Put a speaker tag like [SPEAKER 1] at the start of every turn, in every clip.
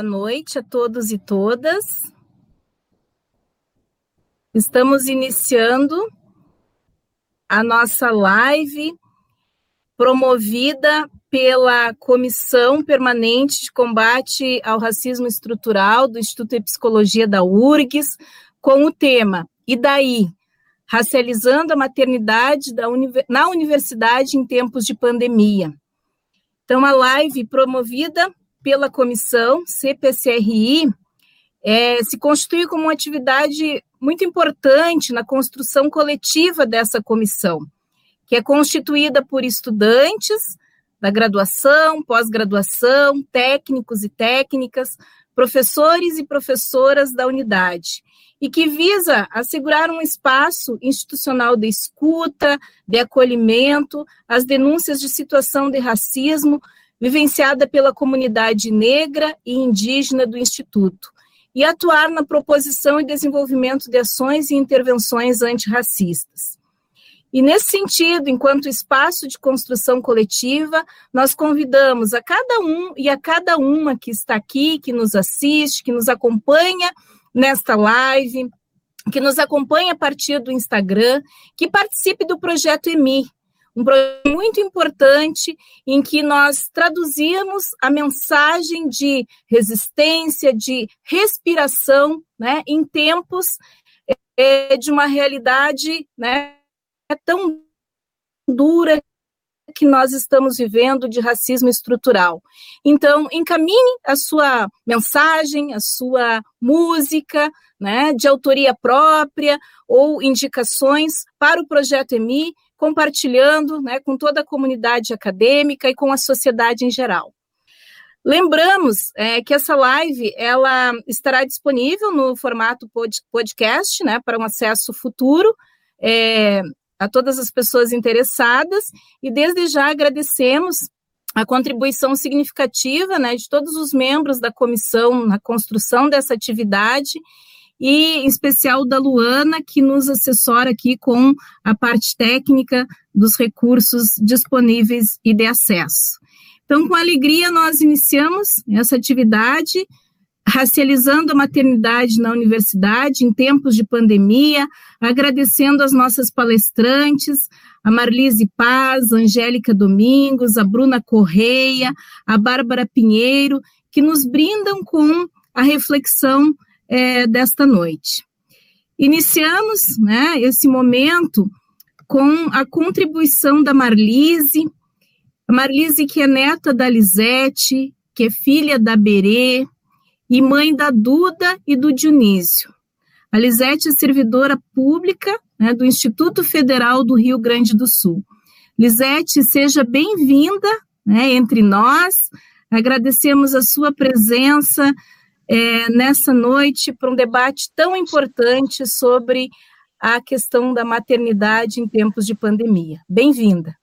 [SPEAKER 1] boa noite a todos e todas. Estamos iniciando a nossa live promovida pela Comissão Permanente de Combate ao Racismo Estrutural do Instituto de Psicologia da URGS, com o tema E daí? Racializando a maternidade na universidade em tempos de pandemia. Então, a live promovida pela comissão CPCRI é, se constitui como uma atividade muito importante na construção coletiva dessa comissão, que é constituída por estudantes da graduação, pós-graduação, técnicos e técnicas, professores e professoras da unidade, e que visa assegurar um espaço institucional de escuta, de acolhimento às denúncias de situação de racismo vivenciada pela comunidade negra e indígena do Instituto, e atuar na proposição e desenvolvimento de ações e intervenções antirracistas. E nesse sentido, enquanto espaço de construção coletiva, nós convidamos a cada um e a cada uma que está aqui, que nos assiste, que nos acompanha nesta live, que nos acompanha a partir do Instagram, que participe do projeto EMI, um projeto muito importante em que nós traduzíamos a mensagem de resistência, de respiração, né, em tempos é, de uma realidade, né, tão dura que nós estamos vivendo de racismo estrutural. Então, encaminhe a sua mensagem, a sua música, né, de autoria própria ou indicações para o projeto EMI, compartilhando né, com toda a comunidade acadêmica e com a sociedade em geral. Lembramos é, que essa live ela estará disponível no formato pod podcast, né, para um acesso futuro. É, a todas as pessoas interessadas e desde já agradecemos a contribuição significativa né, de todos os membros da comissão na construção dessa atividade e em especial da Luana, que nos assessora aqui com a parte técnica dos recursos disponíveis e de acesso. Então, com alegria, nós iniciamos essa atividade racializando a maternidade na universidade em tempos de pandemia, agradecendo as nossas palestrantes, a Marlise Paz, a Angélica Domingos, a Bruna Correia, a Bárbara Pinheiro, que nos brindam com a reflexão é, desta noite. Iniciamos né, esse momento com a contribuição da Marlise, a Marlise que é neta da Lisete, que é filha da Berê, e mãe da Duda e do Dionísio. A Lisete é servidora pública né, do Instituto Federal do Rio Grande do Sul. Lisete, seja bem-vinda né, entre nós. Agradecemos a sua presença é, nessa noite para um debate tão importante sobre a questão da maternidade em tempos de pandemia. Bem-vinda.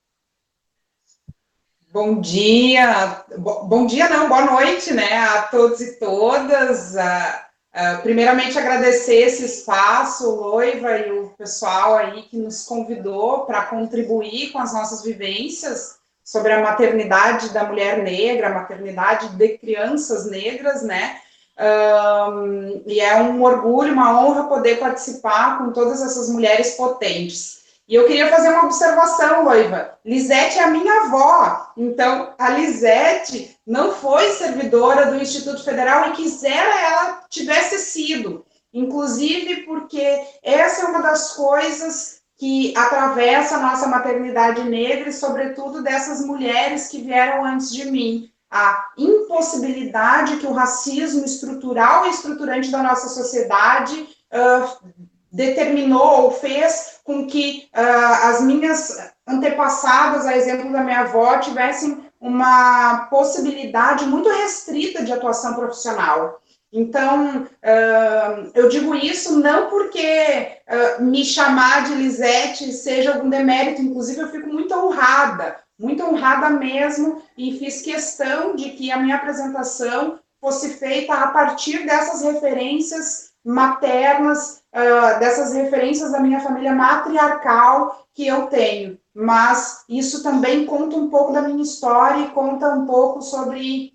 [SPEAKER 2] Bom dia, bom dia não, boa noite, né, a todos e todas. Uh, uh, primeiramente agradecer esse espaço, Loiva e o pessoal aí que nos convidou para contribuir com as nossas vivências sobre a maternidade da mulher negra, a maternidade de crianças negras, né? Um, e é um orgulho, uma honra poder participar com todas essas mulheres potentes. E eu queria fazer uma observação, Loiva. Lisete é a minha avó. Então, a Lisete não foi servidora do Instituto Federal e quisera ela tivesse sido. Inclusive porque essa é uma das coisas que atravessa a nossa maternidade negra e, sobretudo, dessas mulheres que vieram antes de mim. A impossibilidade que o racismo estrutural e estruturante da nossa sociedade uh, determinou ou fez com que uh, as minhas antepassadas, a exemplo da minha avó, tivessem uma possibilidade muito restrita de atuação profissional. Então, uh, eu digo isso não porque uh, me chamar de Lisete seja algum demérito, inclusive eu fico muito honrada, muito honrada mesmo, e fiz questão de que a minha apresentação fosse feita a partir dessas referências maternas uh, dessas referências da minha família matriarcal que eu tenho, mas isso também conta um pouco da minha história e conta um pouco sobre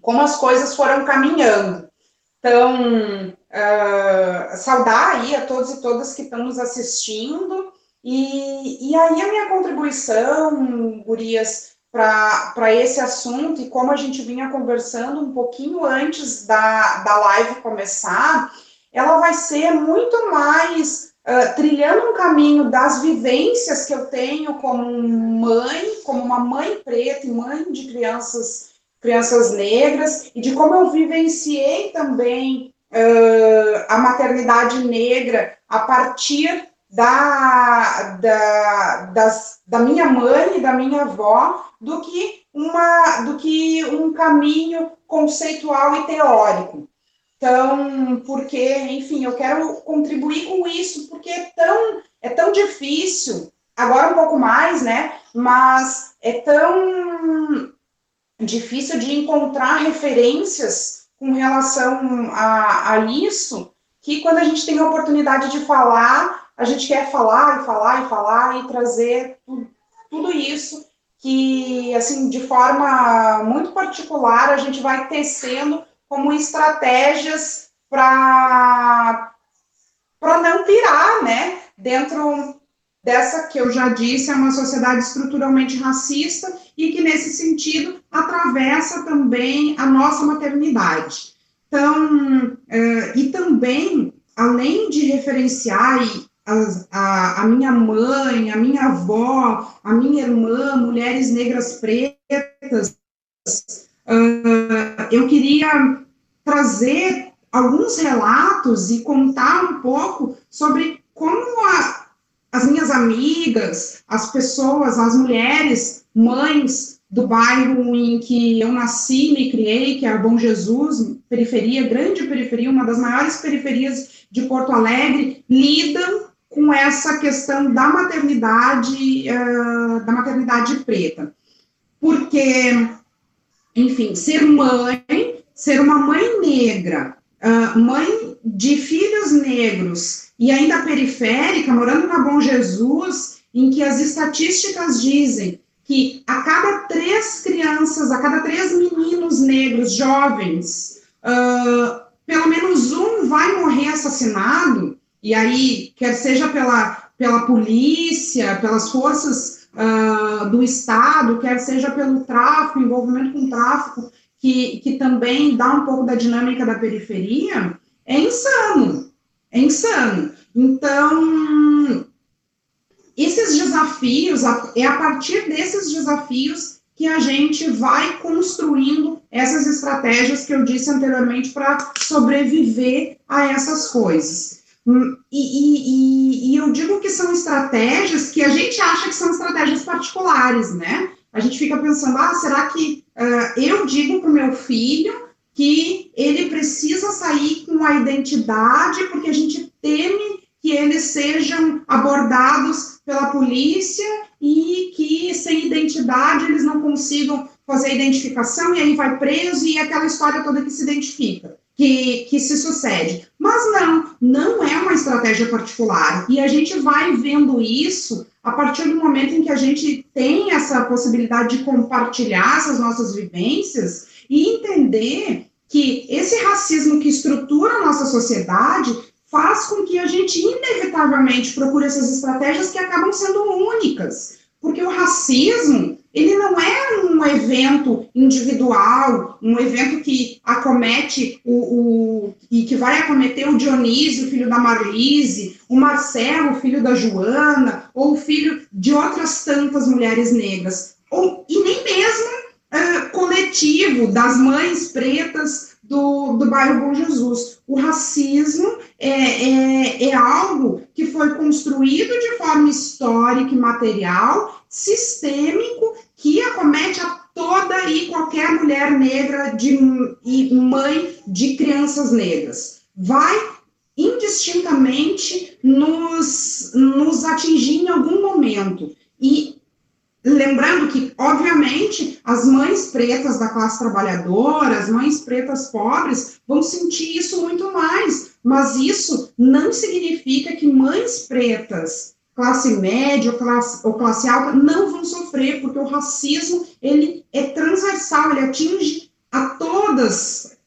[SPEAKER 2] como as coisas foram caminhando. Então, uh, saudar aí a todos e todas que estão nos assistindo. E, e aí a minha contribuição, Gurias, para esse assunto e como a gente vinha conversando um pouquinho antes da, da live começar, ela vai ser muito mais uh, trilhando um caminho das vivências que eu tenho como mãe, como uma mãe preta e mãe de crianças, crianças negras, e de como eu vivenciei também uh, a maternidade negra a partir da, da, das, da minha mãe e da minha avó do que, uma, do que um caminho conceitual e teórico. Então, porque, enfim, eu quero contribuir com isso, porque é tão, é tão difícil, agora um pouco mais, né? Mas é tão difícil de encontrar referências com relação a, a isso, que quando a gente tem a oportunidade de falar, a gente quer falar e falar e falar e trazer tudo, tudo isso que, assim, de forma muito particular, a gente vai tecendo como estratégias para não pirar, né, dentro dessa que eu já disse, é uma sociedade estruturalmente racista e que, nesse sentido, atravessa também a nossa maternidade. Então, uh, e também, além de referenciar a, a, a, minha mãe, a minha avó, a minha irmã, mulheres negras pretas, uh, eu queria trazer alguns relatos e contar um pouco sobre como a, as minhas amigas, as pessoas, as mulheres, mães do bairro em que eu nasci, me criei, que é Bom Jesus, periferia, grande periferia, uma das maiores periferias de Porto Alegre, lidam com essa questão da maternidade, uh, da maternidade preta. Porque, enfim, ser mãe, ser uma mãe negra, uh, mãe de filhos negros e ainda periférica, morando na Bom Jesus, em que as estatísticas dizem que a cada três crianças, a cada três meninos negros jovens, uh, pelo menos um vai morrer assassinado, e aí, quer seja pela, pela polícia, pelas forças uh, do Estado, quer seja pelo tráfico, envolvimento com tráfico, que, que também dá um pouco da dinâmica da periferia, é insano. É insano. Então, esses desafios, é a partir desses desafios que a gente vai construindo essas estratégias que eu disse anteriormente para sobreviver a essas coisas. Hum, e, e, e, eu digo que são estratégias que a gente acha que são estratégias particulares, né? A gente fica pensando, ah, será que uh, eu digo para o meu filho que ele precisa sair com a identidade porque a gente teme que eles sejam abordados pela polícia e que sem identidade eles não consigam fazer a identificação e aí vai preso e aquela história toda que se identifica que, que se sucede. Mas não, não é uma estratégia particular. E a gente vai vendo isso a partir do momento em que a gente tem essa possibilidade de compartilhar essas nossas vivências e entender que esse racismo que estrutura a nossa sociedade faz com que a gente inevitavelmente procure essas estratégias que acabam sendo únicas. Porque o racismo, ele não é um evento individual, um evento que acomete o, o, e que vai acometer o Dionísio, filho da Marlise, o Marcelo, filho da Joana, ou filho de outras tantas mulheres negras, ou, e nem mesmo uh, coletivo das mães pretas do, do bairro Bom Jesus. O racismo é, é, é algo que foi construído de forma histórica e material, sistêmico, que acomete a toda e qualquer mulher negra de, e mãe de crianças negras. Vai indistintamente nos, nos atingir em algum momento. E lembrando que, obviamente, as mães pretas da classe trabalhadora, as mães pretas pobres, vão sentir isso muito mais, mas isso não significa que mães pretas classe média ou classe, ou classe alta não vão sofrer, porque o racismo, ele é transversal, ele atinge a todas,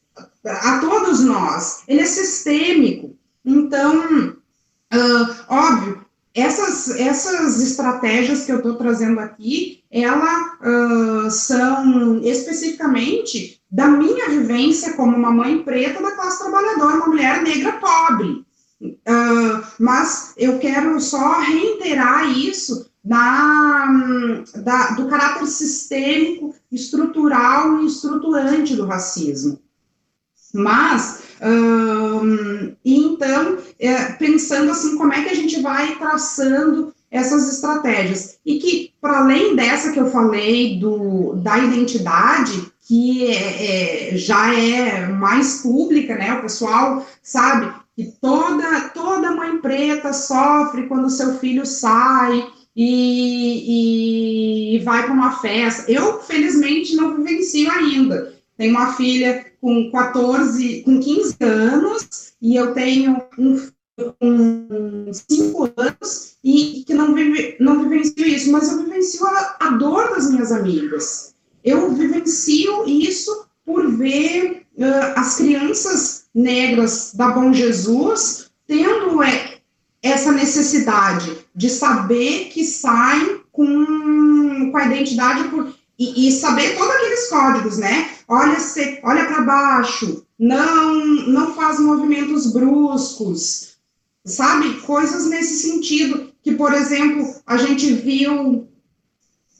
[SPEAKER 2] a todos nós, ele é sistêmico. Então, uh, óbvio, essas, essas estratégias que eu estou trazendo aqui, elas uh, são especificamente da minha vivência como uma mãe preta da classe trabalhadora, uma mulher negra pobre. Uh, mas eu quero só reiterar isso da, da, do caráter sistêmico, estrutural e estruturante do racismo. Mas, um, então, é, pensando assim, como é que a gente vai traçando essas estratégias? E que, para além dessa que eu falei, do, da identidade, que é, é, já é mais pública, né? O pessoal sabe que toda, toda mãe preta sofre quando seu filho sai e, e vai para uma festa. Eu, felizmente, não vivencio ainda. Tenho uma filha com 14, com 15 anos, e eu tenho um com 5 anos e que não, vive, não vivencio isso, mas eu vivencio a, a dor das minhas amigas. Eu vivencio isso por ver uh, as crianças negras da Bom Jesus tendo é, essa necessidade de saber que saem com, com a identidade por, e, e, saber todos aqueles códigos, né? Olha, olha para baixo, não, não faz movimentos bruscos, sabe? Coisas nesse sentido, que, por exemplo, a gente viu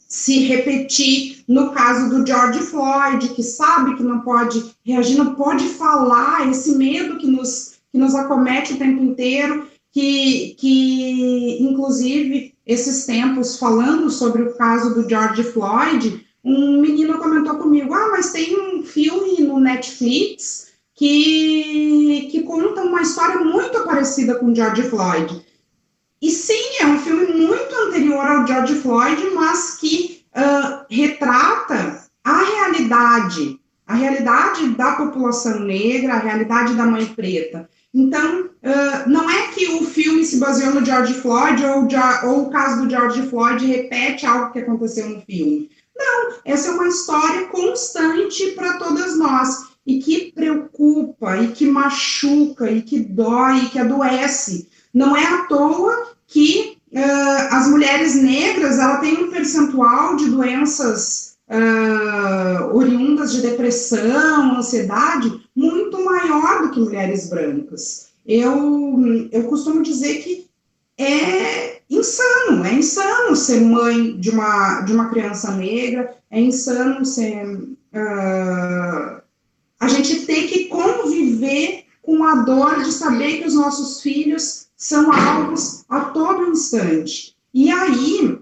[SPEAKER 2] se repetir no caso do George Floyd, que sabe que não pode reagir, não pode falar, esse medo que nos, que nos acomete o tempo inteiro, que, que inclusive, esses tempos, falando sobre o caso do George Floyd, um menino comentou comigo, ah, mas tem um filme no Netflix que, que conta uma história muito parecida com George Floyd. E sim, é um filme muito anterior ao George Floyd, mas que uh, retrata a realidade, a realidade da população negra, a realidade da mãe preta. Então, uh, não é que o filme se baseou no George Floyd ou, ou, o caso do George Floyd repete algo que aconteceu no filme. Não, essa é uma história constante para todas nós e que preocupa, e que machuca, e que dói, e que adoece. Não é à toa que uh, as mulheres negras ela têm um percentual de doenças uh, oriundas de depressão, ansiedade, muito maior do que mulheres brancas. Eu, eu costumo dizer que é insano, é insano ser mãe de uma, de uma criança negra, é insano ser. Uh, a gente ter que conviver com a dor de saber que os nossos filhos são alvos a todo instante. E aí,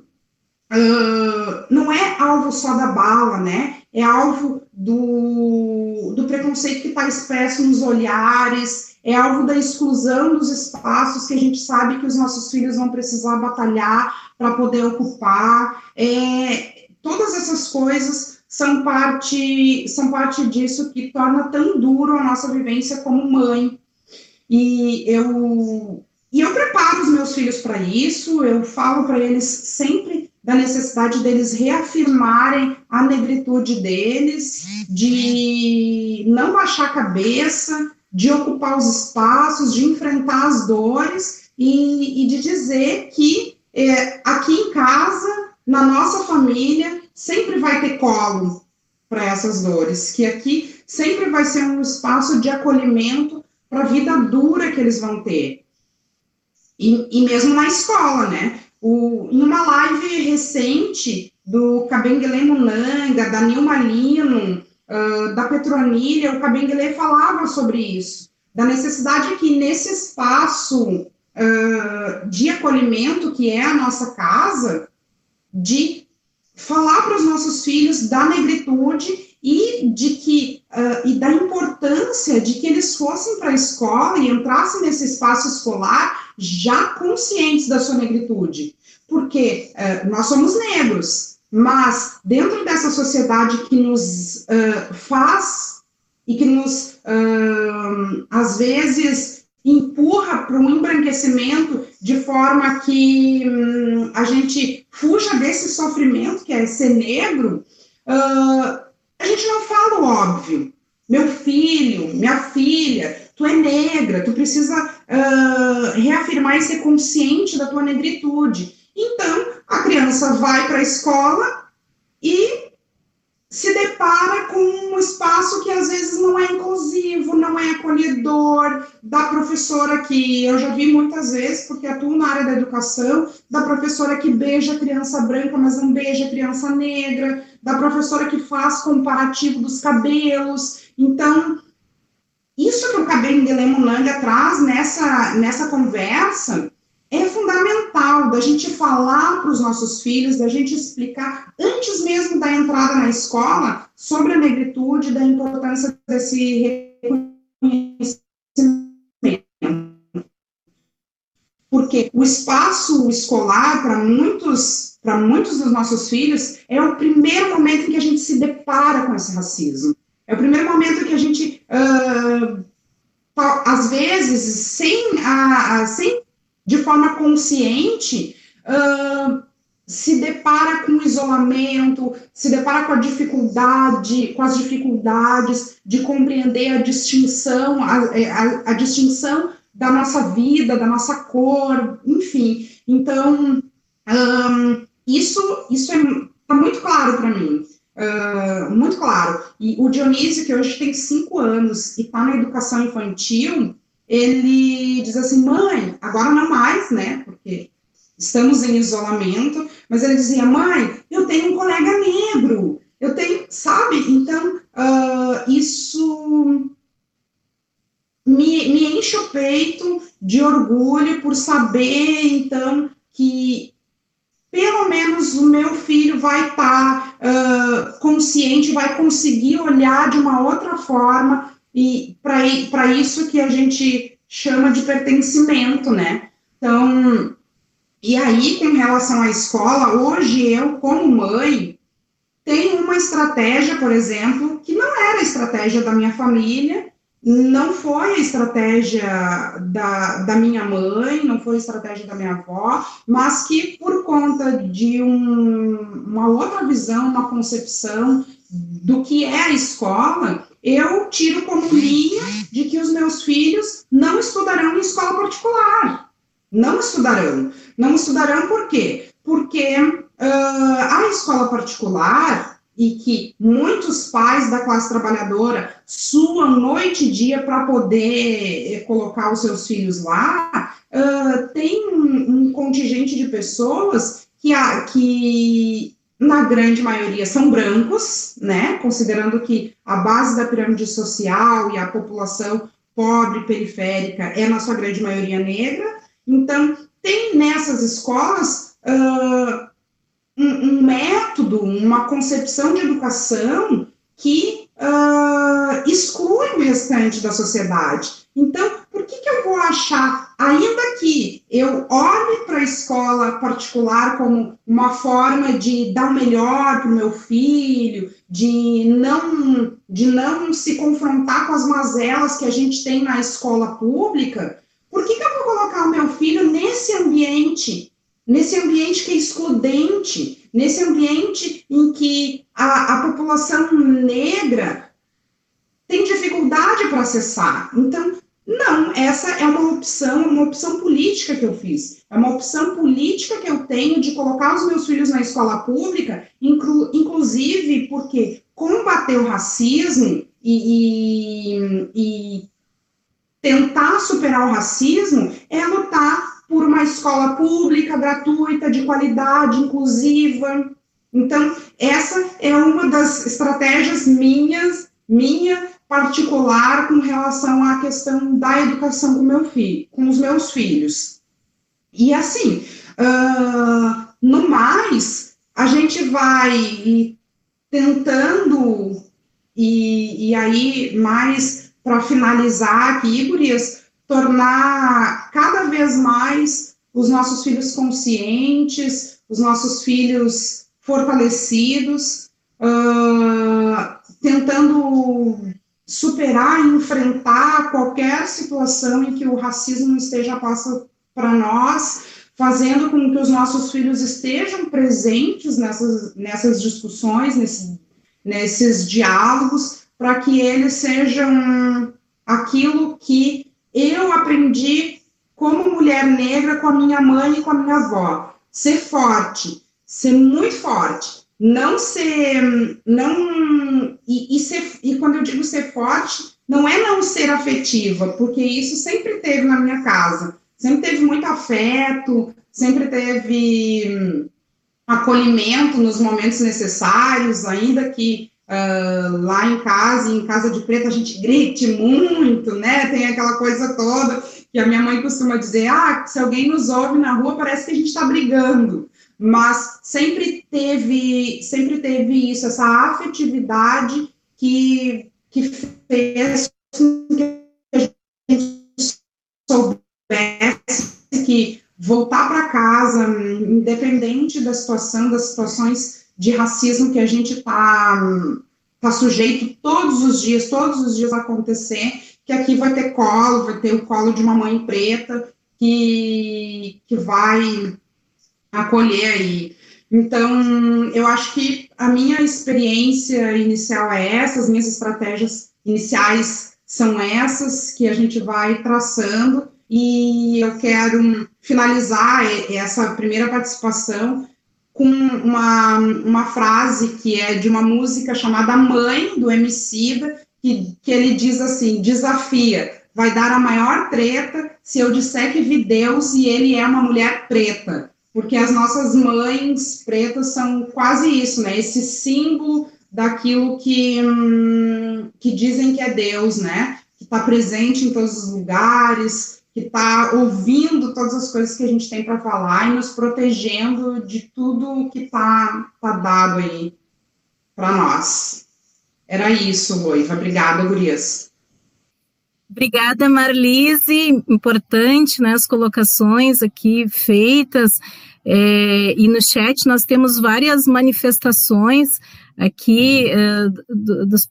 [SPEAKER 2] uh, não é alvo só da bala, né? É alvo do, do preconceito que está expresso nos olhares, é alvo da exclusão dos espaços que a gente sabe que os nossos filhos vão precisar batalhar para poder ocupar. É, todas essas coisas são parte, são parte disso que torna tão duro a nossa vivência como mãe. E eu e eu preparo os meus filhos para isso, eu falo para eles sempre da necessidade deles reafirmarem a negritude deles, de não baixar a cabeça, de ocupar os espaços, de enfrentar as dores e, e de dizer que é, aqui em casa, na nossa família, sempre vai ter colo para essas dores, que aqui sempre vai ser um espaço de acolhimento para a vida dura que eles vão ter. E, e mesmo na escola, né? O, em uma live recente do Kabengele Munanga, da Nilma Lino, uh, da Petronilha, o Kabengele falava sobre isso, da necessidade que nesse espaço uh, de acolhimento, que é a nossa casa, de falar para os nossos filhos da negritude e de que uh, e da importância de que eles fossem para a escola e entrassem nesse espaço escolar já conscientes da sua negritude, porque uh, nós somos negros, mas dentro dessa sociedade que nos uh, faz e que nos às vezes empurra para um embranquecimento de forma que um, a gente fuja desse sofrimento que é ser negro, uh, a gente não fala o óbvio. Meu filho, minha filha, tu é negra, tu precisa uh, reafirmar e ser consciente da tua negritude. Então, a criança vai para a escola e se depara com um espaço que às vezes não é inclusivo, não é acolhedor, da professora que eu já vi muitas vezes, porque atuo na área da educação, da professora que beija criança branca, mas não beija criança negra, da professora que faz comparativo dos cabelos. Então, isso que o Cabelo de Lemunanga traz nessa, nessa conversa é fundamental da gente falar para os nossos filhos, da gente explicar, antes mesmo da entrada na escola, sobre a negritude, da importância desse reconhecimento. Porque o espaço escolar, para muitos, para muitos dos nossos filhos, é o primeiro momento em que a gente se depara com esse racismo. É o primeiro momento que a gente, uh, às vezes, sem, a, a, sem de forma consciente, uh, se depara com isolamento, se depara com a dificuldade, com as dificuldades de compreender a distinção, a, a, a distinção da nossa vida, da nossa cor, enfim. Então, um, isso, isso é tá muito claro para mim. Uh, muito claro. E o Dionísio, que hoje tem cinco anos e está na educação infantil, ele diz assim, mãe, agora não mais, né, porque estamos em isolamento, mas ele dizia, mãe, eu tenho um colega negro, eu tenho, sabe? Então, uh, isso me, me enche o peito de orgulho por saber, então, que pelo menos o meu filho vai estar tá, uh, consciente, vai conseguir olhar de uma outra forma e para isso que a gente chama de pertencimento, né? Então, e aí, com relação à escola, hoje eu, como mãe, tenho uma estratégia, por exemplo, que não era a estratégia da minha família, não foi a estratégia da, da minha mãe, não foi a estratégia da minha avó, mas que por conta de um, uma outra visão, uma concepção do que é a escola, eu tiro como linha de que os meus filhos não estudarão em escola particular. Não estudarão. Não estudarão por quê? Porque uh, a escola particular, e que muitos pais da classe trabalhadora suam noite e dia para poder eh, colocar os seus filhos lá, uh, tem um, um, contingente de pessoas que, a, que na grande maioria são brancos, né, considerando que a base da pirâmide social e a população pobre, periférica, é na sua grande maioria negra, então tem nessas escolas uh, um, um, método, uma concepção de educação que uh, exclui o restante da sociedade. Então, por que, que eu vou achar, ainda que eu olhe para a escola particular como uma forma de dar o melhor para o meu filho, de não, de não se confrontar com as mazelas que a gente tem na escola pública, por que, que eu vou colocar o meu filho nesse ambiente, nesse ambiente que é excludente, nesse ambiente em que a, a população negra tem dificuldade para acessar? Então, não, essa é uma opção, uma opção política que eu fiz. É uma opção política que eu tenho de colocar os meus filhos na escola pública, inclu, inclusive porque combater o racismo e, e, e tentar superar o racismo é lutar por uma escola pública, gratuita, de qualidade, inclusiva. Então, essa é uma das estratégias minhas, minha, particular com relação à questão da educação com meu filho, com os meus filhos. E assim, uh, no mais, a gente vai tentando, e, e aí, mais para finalizar aqui, Gurias, tornar cada vez mais os nossos filhos conscientes, os nossos filhos fortalecidos, uh, tentando superar enfrentar qualquer situação em que o racismo esteja passando para nós, fazendo com que os nossos filhos estejam presentes nessas, nessas discussões, nesse, nesses diálogos para que eles sejam aquilo que eu aprendi como mulher negra com a minha mãe e com a minha avó. Ser forte, ser muito forte, não ser, não, e, e, ser, e quando eu digo ser forte, não é não ser afetiva, porque isso sempre teve na minha casa, sempre teve muito afeto, sempre teve hum, acolhimento nos momentos necessários, ainda que uh, lá em casa, em casa de preta, a gente grite muito, né? Tem aquela coisa toda que a minha mãe costuma dizer: ah, se alguém nos ouve na rua, parece que a gente está brigando. Mas sempre teve, sempre teve isso, essa afetividade que, que fez que a gente soubesse que voltar para casa, independente da situação, das situações de racismo que a gente está tá sujeito todos os dias, todos os dias acontecer, que aqui vai ter colo, vai ter o colo de uma mãe preta que, que vai acolher aí. Então, eu acho que a minha experiência inicial é essa, as minhas estratégias iniciais são essas que a gente vai traçando, e eu quero finalizar essa primeira participação com uma, uma frase que é de uma música chamada Mãe, do Emicida, que, que ele diz assim, desafia, vai dar a maior treta se eu disser que vi Deus e ele é uma mulher preta, porque as nossas mães pretas são quase isso, né, esse símbolo daquilo que, hum, que dizem que é Deus, né, que está presente em todos os lugares, que está ouvindo todas as coisas que a gente tem para falar e nos protegendo de tudo que está tá dado aí para nós. Era isso, Loiva. Obrigada, Gurias.
[SPEAKER 1] Obrigada, Marlise. Importante, né, as colocações aqui feitas. É, e no chat nós temos várias manifestações aqui uh, dos,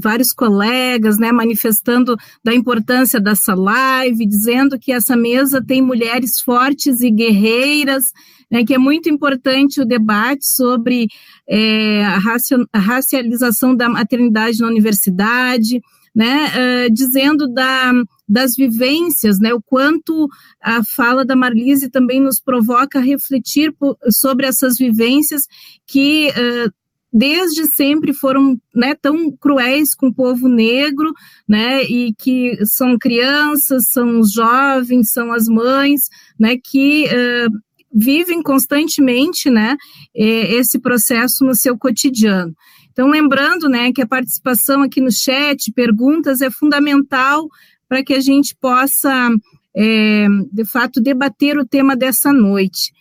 [SPEAKER 1] vários colegas, né, manifestando da importância dessa live, dizendo que essa mesa tem mulheres fortes e guerreiras, né, que é muito importante o debate sobre é, a racialização da maternidade na universidade, né, uh, dizendo da, das vivências, né, o quanto a fala da Marlise também nos provoca a refletir sobre essas vivências que uh, desde sempre foram né, tão cruéis com o povo negro, né, e que são crianças, são os jovens, são as mães, né, que uh, vivem constantemente, né, esse processo no seu cotidiano. Então, lembrando, né, que a participação aqui no chat, perguntas, é fundamental para que a gente possa, é, de fato, debater o tema dessa noite.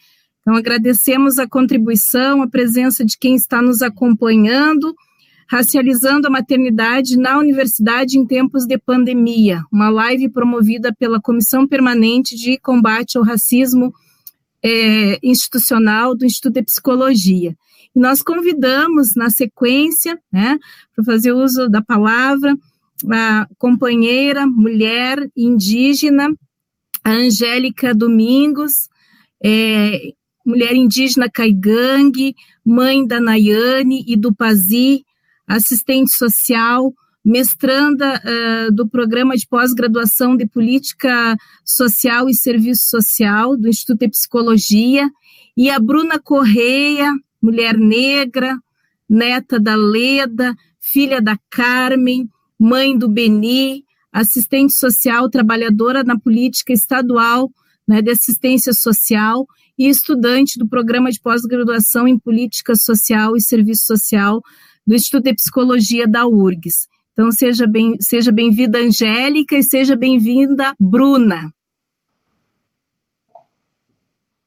[SPEAKER 1] Então, agradecemos a contribuição, a presença de quem está nos acompanhando, racializando a maternidade na universidade em tempos de pandemia, uma live promovida pela Comissão Permanente de Combate ao Racismo é, Institucional do Instituto de Psicologia. E nós convidamos, na sequência, né, para fazer uso da palavra, a companheira, mulher indígena, a Angélica Domingos, é, mulher indígena Caigangue, mãe da Nayane e do Pazi, assistente social, mestranda uh, do programa de pós-graduação de Política Social e Serviço Social do Instituto de Psicologia, e a Bruna Correia, mulher negra, neta da Leda, filha da Carmen, mãe do Beni, assistente social, trabalhadora na política estadual né, de assistência social e estudante do programa de pós-graduação em Política Social e Serviço Social do Instituto de Psicologia da URGS. Então, seja bem, seja bem-vinda, Angélica, e seja bem-vinda, Bruna.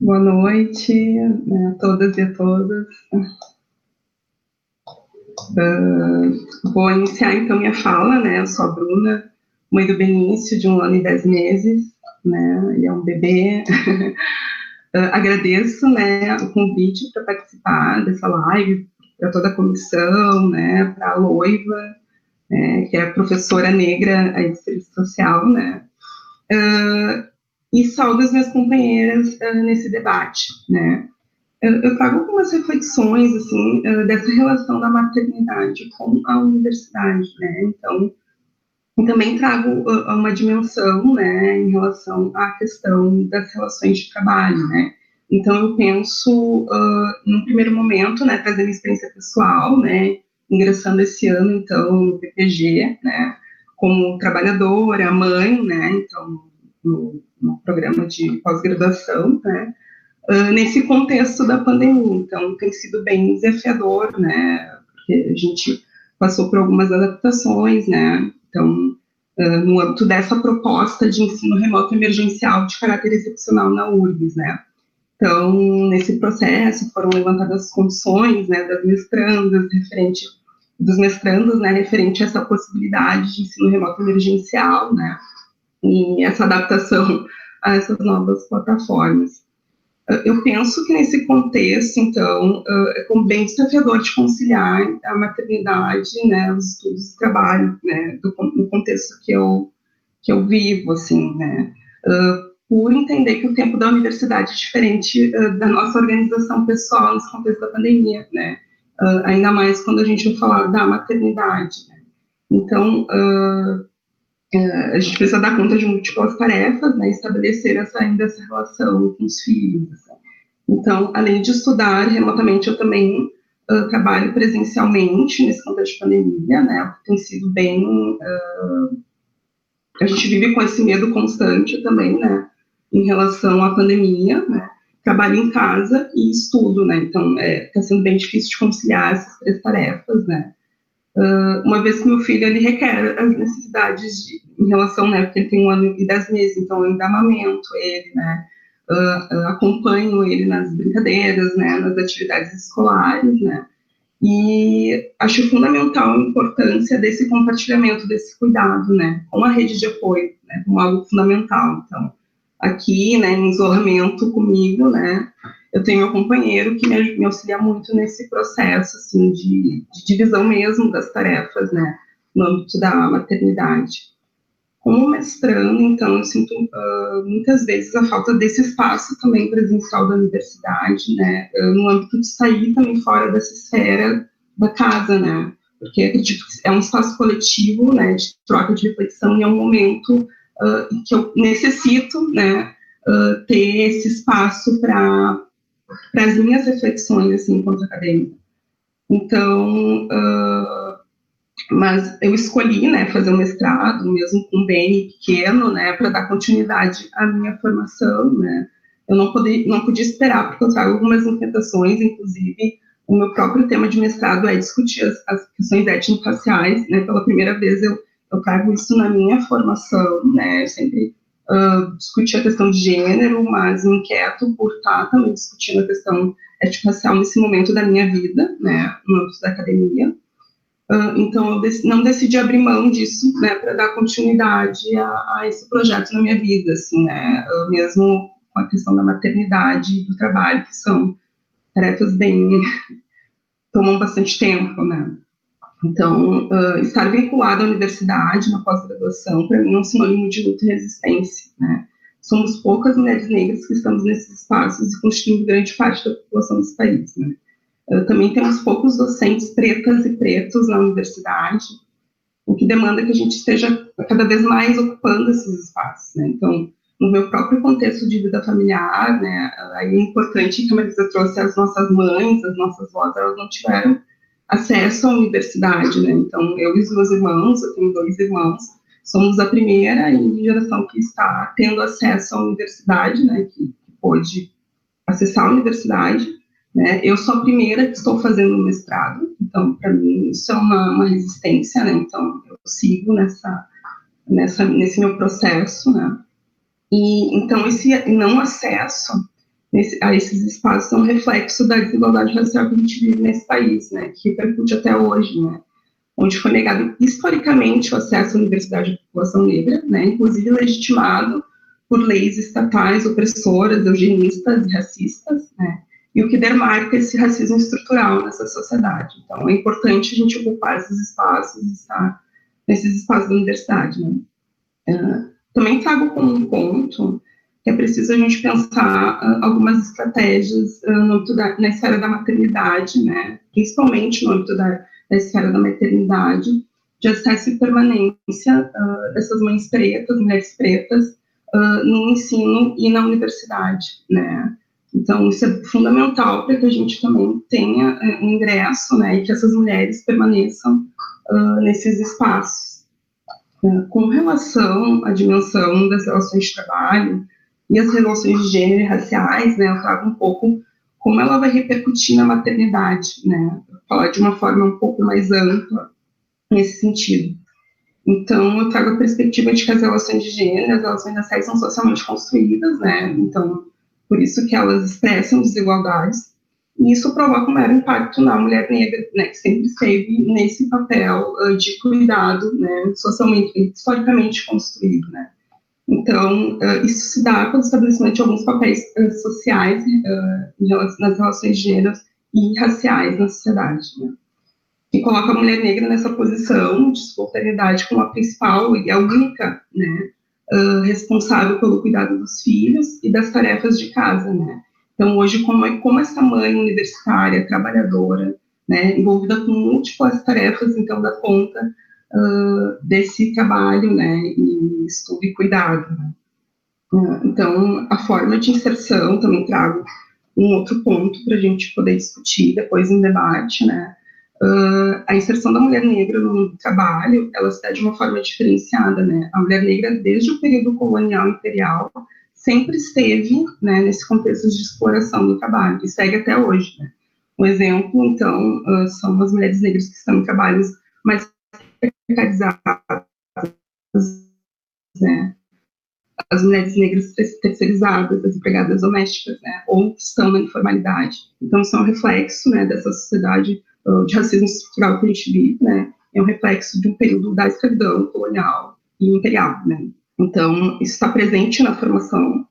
[SPEAKER 3] Boa noite né, a todas e a todos. Uh, vou iniciar então minha fala, né? Eu sou a Bruna, mãe do Benício, de um ano e dez meses, né? Ele é um bebê. Uh, agradeço né, o convite para participar dessa live, para toda a comissão, né, para a Loiva, né, que é professora negra aí de serviço social, né, uh, e saúdo as minhas companheiras uh, nesse debate, né. eu, trago algumas reflexões, assim, dessa relação da maternidade com a universidade, né? Então, também trago uma dimensão, né, em relação à questão das relações de trabalho, né? Então, eu penso, uh, num primeiro momento, né, trazendo experiência pessoal, né, ingressando esse ano, então, no PPG, né, como trabalhadora, mãe, né, então, no, no programa de pós-graduação, né, uh, nesse contexto da pandemia. Então, tem sido bem desafiador, né, porque a gente passou por algumas adaptações, né, então, uh, no âmbito dessa proposta de ensino remoto emergencial de caráter excepcional na URGS, né, então, nesse processo foram levantadas condições, né, das mestrandas referente dos mestrandos, né, referente a essa possibilidade de ensino remoto emergencial, né, e essa adaptação a essas novas plataformas. Eu penso que nesse contexto, então, é bem desafiador de conciliar a maternidade, né, os estudos e trabalho, né, do, no contexto que eu, que eu vivo, assim, né, por entender que o tempo da universidade é diferente da nossa organização pessoal nesse contexto da pandemia, né, ainda mais quando a gente vai falar da maternidade, né. Então, a gente precisa dar conta de múltiplas tarefas, né, estabelecer essa, ainda essa relação com os filhos. Assim. Então, além de estudar remotamente, eu também uh, trabalho presencialmente nesse contexto de pandemia, né, tem sido bem... Uh, a gente vive com esse medo constante também, né, em relação à pandemia, né, trabalho em casa e estudo, né, então está é, sendo bem difícil de conciliar essas três tarefas, né, uma vez que meu filho ele requer as necessidades de, em relação, né, porque ele tem um ano e dez meses, então eu ainda amamento ele, né, uh, acompanho ele nas brincadeiras, né, nas atividades escolares, né, e acho fundamental a importância desse compartilhamento, desse cuidado, né, com a rede de apoio, né, como algo fundamental. Então, aqui, né, em isolamento comigo, né, eu tenho meu companheiro que me, me auxilia muito nesse processo, assim, de, de, divisão mesmo das tarefas, né, no âmbito da maternidade. Como mestrando, então, eu sinto uh, muitas vezes a falta desse espaço também presencial da universidade, né, uh, no âmbito de sair também fora dessa esfera da casa, né, porque acredito que é um espaço coletivo, né, de troca de reflexão e é um momento uh, que eu necessito, né, ter esse espaço para para as minhas reflexões, assim, enquanto acadêmica. Então, uh, mas eu escolhi, né, fazer um mestrado, mesmo com um bem pequeno, né, para dar continuidade à minha formação, né. Eu não, podia, não podia esperar, porque eu trago algumas inquietações, inclusive o meu próprio tema de mestrado é discutir as, as questões étnico-raciais, né, pela primeira vez eu, eu trago isso na minha formação, né, eu sempre uh, discutir a questão de gênero, mas me inquieto por estar também discutindo a questão étnico-racial nesse momento da minha vida, né, no âmbito da academia. Uh, então, eu dec não decidi abrir mão disso, né, para dar continuidade a, a, esse projeto na minha vida, assim, né, uh, mesmo com a questão da maternidade e do trabalho, que são tarefas bem. tomam bastante tempo, né. Então, uh, estar vinculado à universidade, na pós-graduação, para mim é um sinônimo de luta e resistência, né? Somos poucas mulheres negras que estamos nesses espaços e constituindo grande parte da população desse país, né? Uh, também temos poucos docentes pretas e pretos na universidade, o que demanda que a gente esteja cada vez mais ocupando esses espaços, né? Então, no meu próprio contexto de vida familiar, né, é importante que a Marisa trouxe as nossas mães, as nossas vós, elas não tiveram acesso à universidade, né? Então, eu e os meus irmãos, eu tenho dois irmãos, somos a primeira geração que está tendo acesso à universidade, né? Que, que pôde acessar a universidade, né? Eu sou a primeira que estou fazendo mestrado, então, para mim, isso é uma, uma resistência, né? Então, eu sigo nessa, nessa, nesse meu processo, né? E, então, esse não acesso a esses espaços são reflexo da desigualdade racial que a gente vive nesse país, né, que repercute até hoje, né, onde foi negado historicamente o acesso à universidade da população negra, né, inclusive legitimado por leis estatais opressoras, eugenistas e racistas, né, e o que demarca esse racismo estrutural nessa sociedade. Então, é importante a gente ocupar esses espaços estar nesses espaços da universidade. Né. Uh, também trago como um ponto é preciso a gente pensar uh, algumas estratégias uh, da, na esfera da maternidade, né, principalmente no âmbito da, da esfera da maternidade, de acesso e permanência uh, dessas mães pretas, mulheres pretas, no ensino e na universidade, né. Então, isso é fundamental para que a gente também tenha um ingresso, né, e que essas mulheres permaneçam nesses espaços. Com relação à dimensão das relações de trabalho, e as relações de gênero e raciais, né, eu trago um pouco como ela vai repercutir na maternidade, né, falar de uma forma um pouco mais ampla nesse sentido. Então, eu trago a perspectiva de que as relações de gênero, as relações raciais são socialmente construídas, né, então, por isso que elas expressam desigualdades, e isso provoca um maior impacto na mulher negra, né, que sempre esteve nesse papel uh, de cuidado, né, socialmente, historicamente construído, né. Então, uh, isso se dá com o estabelecimento de alguns papéis uh, sociais uh, nas relações de gênero e raciais na sociedade, né? E coloca a mulher negra nessa posição de subalternidade como a principal e a única, né, responsável pelo cuidado dos filhos e das tarefas de casa, né? Então, hoje, como, é, como essa mãe universitária, trabalhadora, né, envolvida com múltiplas tarefas, então, da conta uh, desse trabalho, né, e estudo e cuidado. Uh, então, a forma de inserção também trago um outro ponto para a gente poder discutir depois em debate, né, Uh, a inserção da mulher negra no mundo do trabalho, ela se dá de uma forma diferenciada, né? A mulher negra, desde o período colonial imperial, sempre esteve né, nesse contexto de exploração do trabalho, e segue até hoje, né? Um exemplo, então, são as mulheres negras que estão em trabalhos mais precarizadas, né? As mulheres negras terceirizadas, as empregadas domésticas, né? Ou que estão na informalidade. Então, é um reflexo, né, dessa sociedade uh, de racismo estrutural que a gente vive, né? É um reflexo de um período da escravidão colonial e imperial, né? Então, isso está presente na formação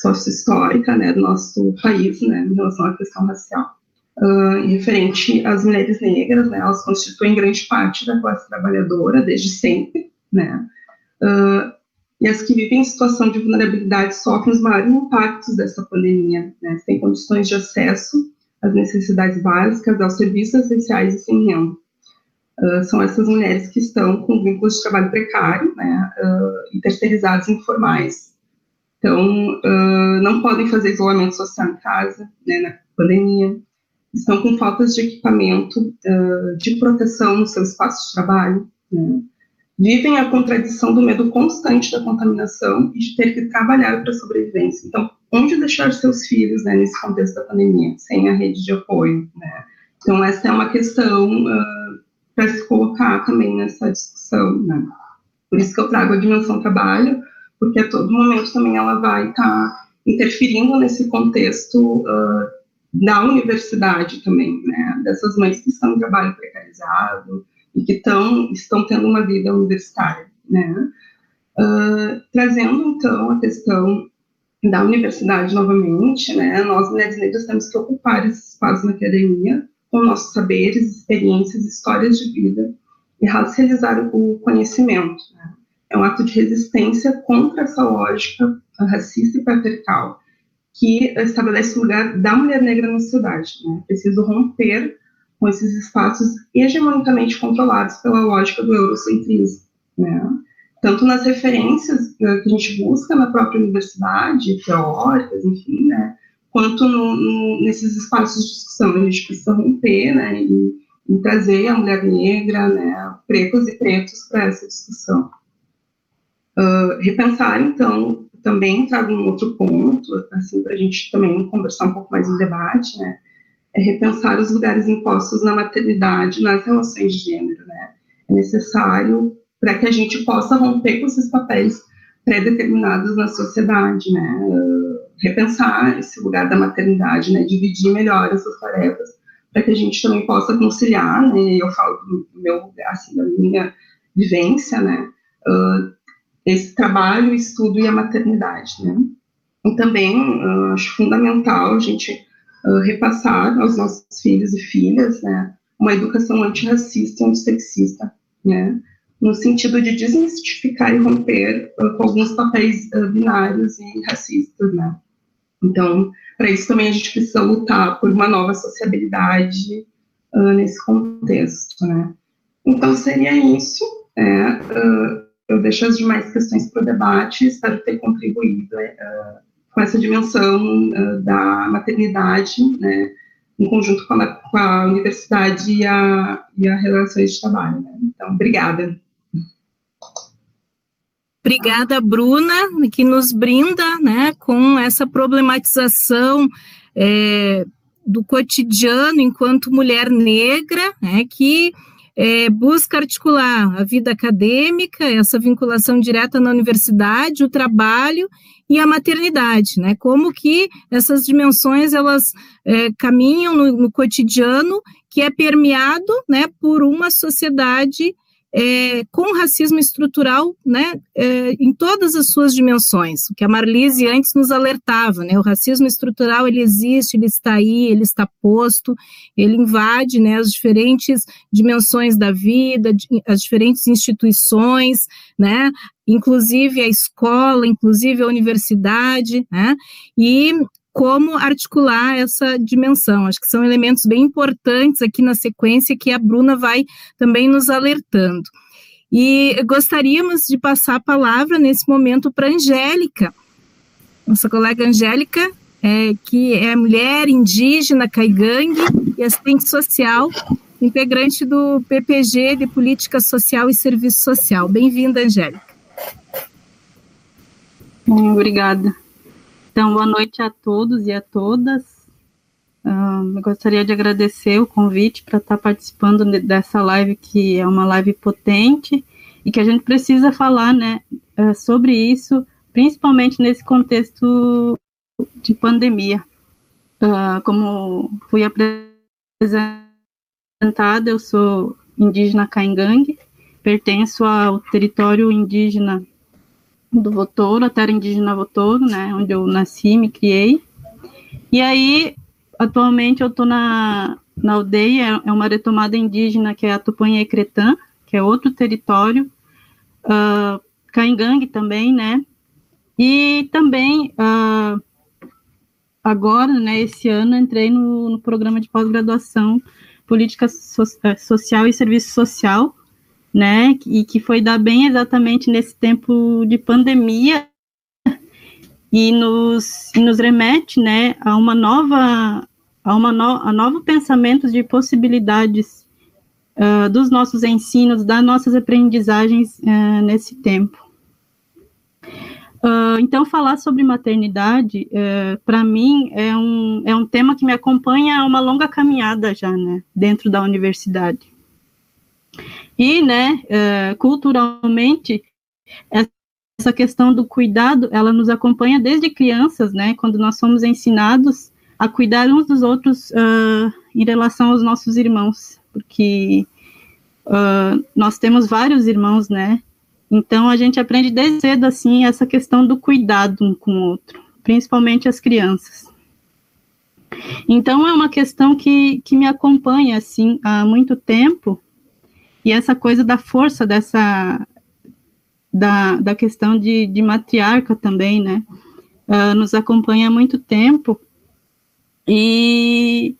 [SPEAKER 3] sócio-histórica, né, do nosso país, né, em relação à questão racial uh, referente às mulheres negras, né, elas constituem grande parte da classe trabalhadora desde sempre, né, uh, e as que vivem em situação de vulnerabilidade sofrem os maiores impactos dessa pandemia, né, sem condições de acesso às necessidades básicas, aos serviços essenciais e sem renda. Uh, são essas mulheres que estão com vínculos de trabalho precário, né, uh, e terceirizados informais. Então, uh, não podem fazer isolamento social em casa, né, na pandemia, estão com faltas de equipamento uh, de proteção no seu espaço de trabalho, né? vivem a contradição do medo constante da contaminação e de ter que trabalhar para a sobrevivência. Então, onde deixar seus filhos né, nesse contexto da pandemia, sem a rede de apoio? Né? Então, essa é uma questão uh, para se colocar também nessa discussão. Né? Por isso que eu trago a dimensão trabalho, porque a todo momento também ela vai estar tá interferindo nesse contexto uh, da universidade também, né, dessas mães que estão em trabalho precarizado e que tão, estão tendo uma vida universitária, né, uh, trazendo então a questão da universidade novamente, né, nós mulheres negras temos que ocupar esse espaço na academia com nossos saberes, experiências, histórias de vida e racializar o conhecimento, né, é um ato de resistência contra essa lógica racista e patriarcal que estabelece o lugar da mulher negra na sociedade. Né? Preciso romper com esses espaços hegemonicamente controlados pela lógica do eurocentrismo. Né? Tanto nas referências que a gente busca na própria universidade, teóricas, enfim, né? quanto no, no, nesses espaços de discussão. A gente precisa romper né? e, e trazer a mulher negra, né? pretos e pretos para essa discussão. Uh, repensar, então, também trago um outro ponto, assim, para a gente também conversar um pouco mais no debate, né, é repensar os lugares impostos na maternidade, nas relações de gênero, né, é necessário para que a gente possa romper com esses papéis pré-determinados na sociedade, né, repensar esse lugar da maternidade, né, dividir melhor essas tarefas, para que a gente também possa conciliar, né, eu falo do meu assim, da minha vivência, né, uh, esse trabalho, o estudo e a maternidade, né? E também uh, acho fundamental a gente uh, repassar aos nossos filhos e filhas, né, uma educação antirracista e antissexista, né, no sentido de desmistificar e romper uh, com alguns papéis binários e racistas, né? Então, para isso também a gente precisa lutar por uma nova sociabilidade nesse contexto, né? Então, seria isso. É, eu deixo as demais questões para o debate, espero ter contribuído com essa dimensão da maternidade, né? em conjunto com a, com a universidade e a, e a relações de trabalho. Né? Então, obrigada.
[SPEAKER 1] Obrigada, Bruna, que nos brinda né, com essa problematização é, do cotidiano enquanto mulher negra, né, que é, busca articular a vida acadêmica, essa vinculação direta na universidade, o trabalho e a maternidade, né? Como que essas dimensões elas é, caminham no, no cotidiano que é permeado, né, por uma sociedade é, com racismo estrutural, né, é, em todas as suas dimensões, o que a Marlise antes nos alertava, né, o racismo estrutural, ele existe, ele está aí, ele está posto, ele invade, né, as diferentes dimensões da vida, as diferentes instituições, né, inclusive a escola, inclusive a universidade, né, e como articular essa dimensão. Acho que são elementos bem importantes aqui na sequência que a Bruna vai também nos alertando. E gostaríamos de passar a palavra nesse momento para Angélica, nossa colega Angélica, é, que é mulher indígena, caigangue e assistente social, integrante do PPG de Política Social e Serviço Social. Bem-vinda, Angélica.
[SPEAKER 4] Obrigada. Então, boa noite a todos e a todas. Uh, eu gostaria de agradecer o convite para estar participando dessa live, que é uma live potente e que a gente precisa falar né, uh, sobre isso, principalmente nesse contexto de pandemia. Uh, como fui apresentada, eu sou indígena Caingangue, pertenço ao território indígena do Votouro, a terra indígena Votouro, né, onde eu nasci, me criei. E aí, atualmente eu estou na, na aldeia, é uma retomada indígena que é a Tupanha Cretã, que é outro território, uh, Caingangue também, né, e também, uh, agora, né, esse ano, entrei no, no programa de pós-graduação Política so eh, Social e Serviço Social, né? E que foi dar bem exatamente nesse tempo de pandemia e nos, e nos remete, né, a uma nova a uma no, a novo pensamento de possibilidades uh, dos nossos ensinos, das nossas aprendizagens uh, nesse tempo. Uh, então, falar sobre maternidade, para mim, é um, é um tema que me acompanha há uma longa caminhada já, né, dentro da universidade. E, né, uh, culturalmente, essa questão do cuidado, ela nos acompanha desde crianças, né, quando nós somos ensinados a cuidar uns dos outros uh, em relação aos nossos irmãos, porque uh, nós temos vários irmãos, né, então a gente aprende desde cedo, assim, essa questão do cuidado um com o outro, principalmente as crianças. Então é uma questão que, que me acompanha, assim, há muito tempo, e essa coisa da força dessa da, da questão de, de matriarca também, né? Uh, nos acompanha há muito tempo. E,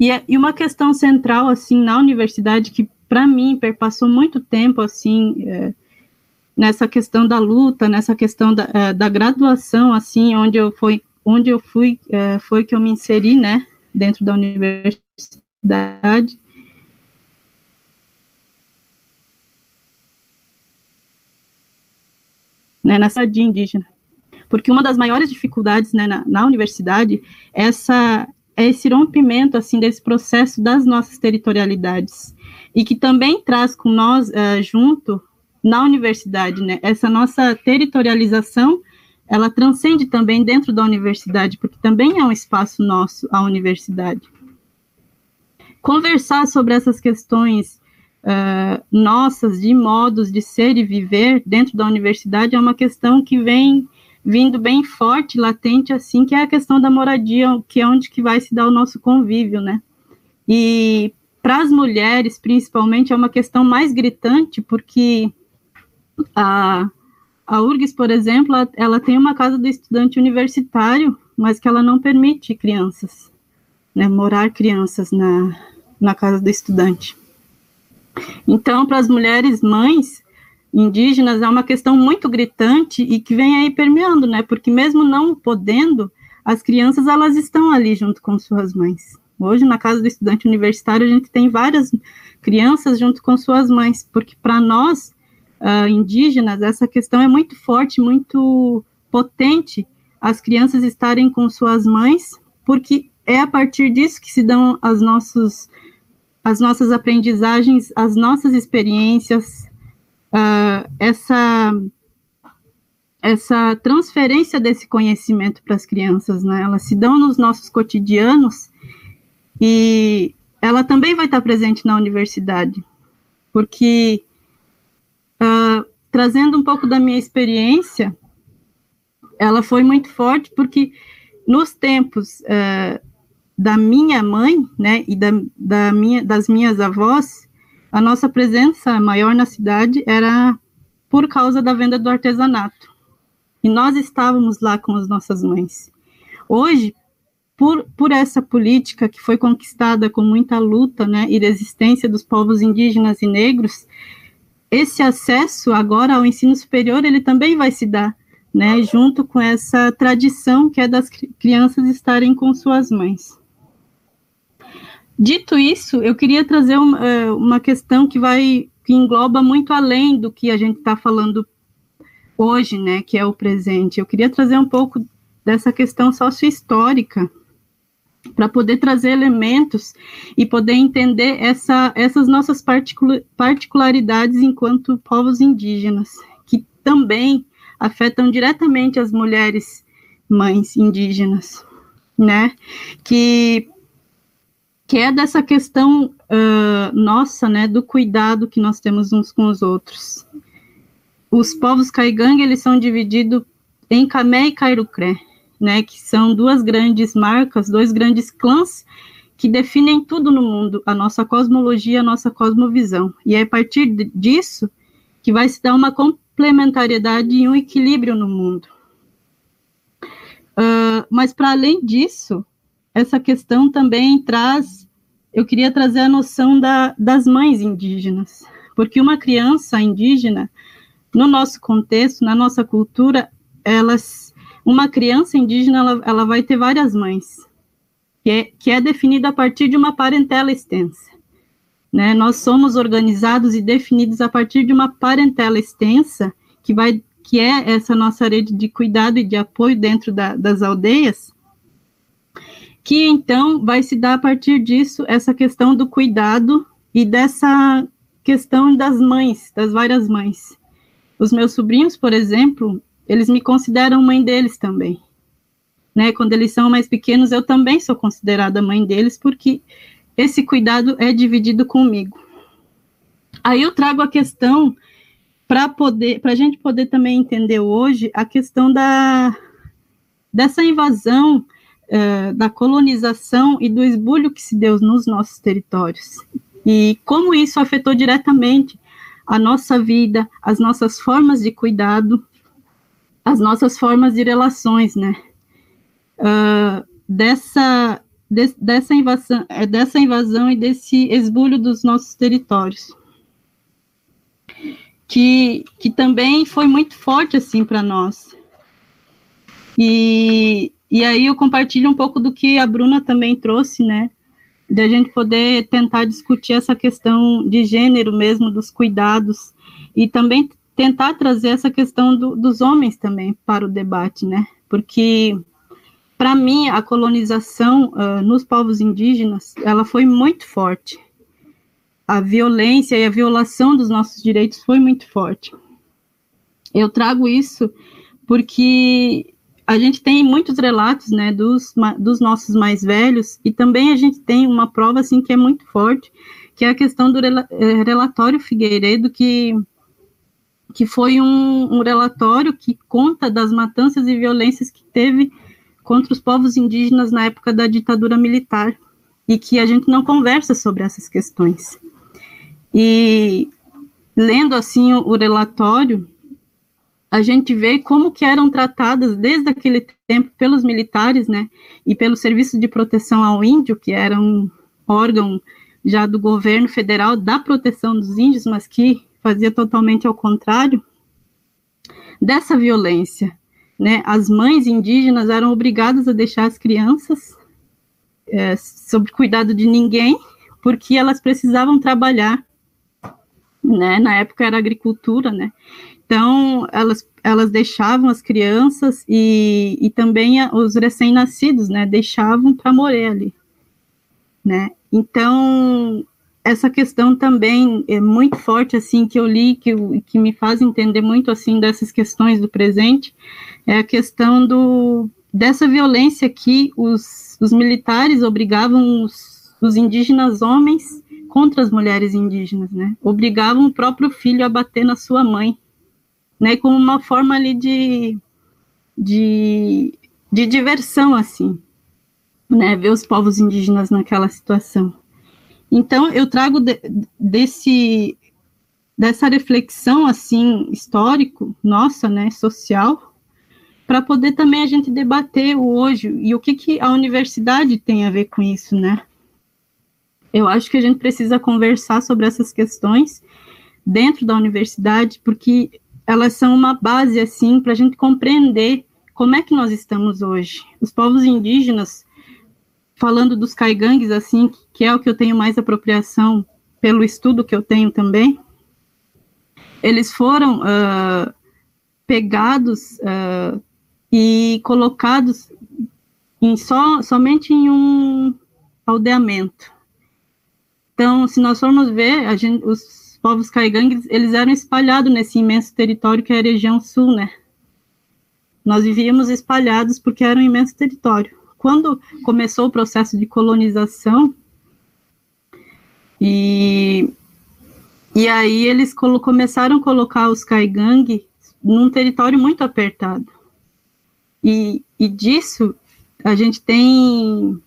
[SPEAKER 4] e, é, e, uma questão central, assim, na universidade, que para mim perpassou muito tempo, assim, é, nessa questão da luta, nessa questão da, é, da graduação, assim, onde eu fui, onde eu fui, é, foi que eu me inseri, né, dentro da universidade, né, na cidade indígena. Porque uma das maiores dificuldades né, na, na universidade é, essa, é esse rompimento assim, desse processo das nossas territorialidades. E que também traz com nós uh, junto na universidade, né, essa nossa territorialização, ela transcende também dentro da universidade, porque também é um espaço nosso, a universidade. Conversar sobre essas questões uh, nossas de modos de ser e viver dentro da universidade é uma questão que vem vindo bem forte, latente, assim, que é a questão da moradia, que é onde que vai se dar o nosso convívio, né? E para as mulheres, principalmente, é uma questão mais gritante, porque a, a URGS, por exemplo, ela, ela tem uma casa do estudante universitário, mas que ela não permite crianças, né, morar crianças na, na casa do estudante. Então, para as mulheres mães indígenas, é uma questão muito gritante e que vem aí permeando, né, porque mesmo não podendo, as crianças, elas estão ali junto com suas mães. Hoje, na casa do estudante universitário, a gente tem várias crianças junto com suas mães, porque para nós, uh, indígenas, essa questão é muito forte, muito potente, as crianças estarem com suas mães, porque é a partir disso que se dão as, nossos, as nossas aprendizagens, as nossas experiências, uh, essa essa transferência desse conhecimento para as crianças, né? Elas se dão nos nossos cotidianos e ela também vai estar presente na universidade, porque uh, trazendo um pouco da minha experiência, ela foi muito forte porque nos tempos uh, da minha mãe, né, e da, da minha, das minhas avós, a nossa presença maior na cidade era por causa da venda do artesanato. E nós estávamos lá com as nossas mães. Hoje, por, por essa política que foi conquistada com muita luta né, e resistência dos povos indígenas e negros, esse acesso agora ao ensino superior ele também vai se dar, né, junto com essa tradição que é das crianças estarem com suas mães. Dito isso, eu queria trazer uma, é, uma questão que vai que engloba muito além do que a gente está falando hoje, né, que é o presente. Eu queria trazer um pouco dessa questão sócio-histórica para poder trazer elementos e poder entender essa, essas nossas particularidades enquanto povos indígenas, que também afetam diretamente as mulheres mães indígenas, né? Que, que é dessa questão uh, nossa, né, do cuidado que nós temos uns com os outros os povos Caigangue, eles são divididos em Camé e Cairucré, né, que são duas grandes marcas, dois grandes clãs que definem tudo no mundo, a nossa cosmologia, a nossa cosmovisão. E é a partir disso que vai se dar uma complementariedade e um equilíbrio no mundo. Uh, mas, para além disso, essa questão também traz, eu queria trazer a noção da, das mães indígenas, porque uma criança indígena, no nosso contexto, na nossa cultura, elas, uma criança indígena, ela, ela vai ter várias mães, que é, que é definida a partir de uma parentela extensa. Né? Nós somos organizados e definidos a partir de uma parentela extensa, que vai que é essa nossa rede de cuidado e de apoio dentro da, das aldeias, que então vai se dar a partir disso essa questão do cuidado e dessa questão das mães, das várias mães. Os meus sobrinhos, por exemplo, eles me consideram mãe deles também. Né? Quando eles são mais pequenos, eu também sou considerada mãe deles, porque esse cuidado é dividido comigo. Aí eu trago a questão para poder, para a gente poder também entender hoje a questão da dessa invasão, uh, da colonização e do esbulho que se deu nos nossos territórios e como isso afetou diretamente a nossa vida, as nossas formas de cuidado, as nossas formas de relações, né? Uh, dessa, de, dessa, invasão, é, dessa invasão e desse esbulho dos nossos territórios. Que, que também foi muito forte, assim, para nós. E, e aí eu compartilho um pouco do que a Bruna também trouxe, né? de a gente poder tentar discutir essa questão de gênero mesmo, dos cuidados, e também tentar trazer essa questão do, dos homens também para o debate, né? Porque, para mim, a colonização uh, nos povos indígenas, ela foi muito forte. A violência e a violação dos nossos direitos foi muito forte. Eu trago isso porque a gente tem muitos relatos, né, dos, dos nossos mais velhos, e também a gente tem uma prova, assim, que é muito forte, que é a questão do eh, relatório Figueiredo, que, que foi um, um relatório que conta das matanças e violências que teve contra os povos indígenas na época da ditadura militar. e que a gente não conversa sobre essas questões. E lendo assim o, o relatório, a gente vê como que eram tratadas desde aquele tempo pelos militares, né, e pelo Serviço de Proteção ao Índio, que era um órgão já do governo federal da proteção dos índios, mas que fazia totalmente ao contrário dessa violência, né? As mães indígenas eram obrigadas a deixar as crianças é, sob cuidado de ninguém, porque elas precisavam trabalhar, né? Na época era agricultura, né? Então, elas, elas deixavam as crianças e, e também os recém-nascidos, né? Deixavam para morrer ali, né? Então, essa questão também é muito forte, assim, que eu li, que, que me faz entender muito, assim, dessas questões do presente, é a questão do, dessa violência que os, os militares obrigavam os, os indígenas homens contra as mulheres indígenas, né? Obrigavam o próprio filho a bater na sua mãe, né? Como uma forma ali de, de, de diversão, assim, né? Ver os povos indígenas naquela situação. Então, eu trago de, desse, dessa reflexão, assim, histórico, nossa, né, social, para poder também a gente debater o hoje e o que, que a universidade tem a ver com isso, né? Eu acho que a gente precisa conversar sobre essas questões dentro da universidade, porque elas são uma base, assim, para a gente compreender como é que nós estamos hoje. Os povos indígenas, falando dos caigangues, assim, que é o que eu tenho mais apropriação pelo estudo que eu tenho também, eles foram uh, pegados uh, e colocados em só, somente em um aldeamento. Então, se nós formos ver, gente, os povos caigangues, eles eram espalhados nesse imenso território que é a região sul, né? Nós vivíamos espalhados porque era um imenso território. Quando começou o processo de colonização, e, e aí eles começaram a colocar os caigangue num território muito apertado. E, e disso a gente tem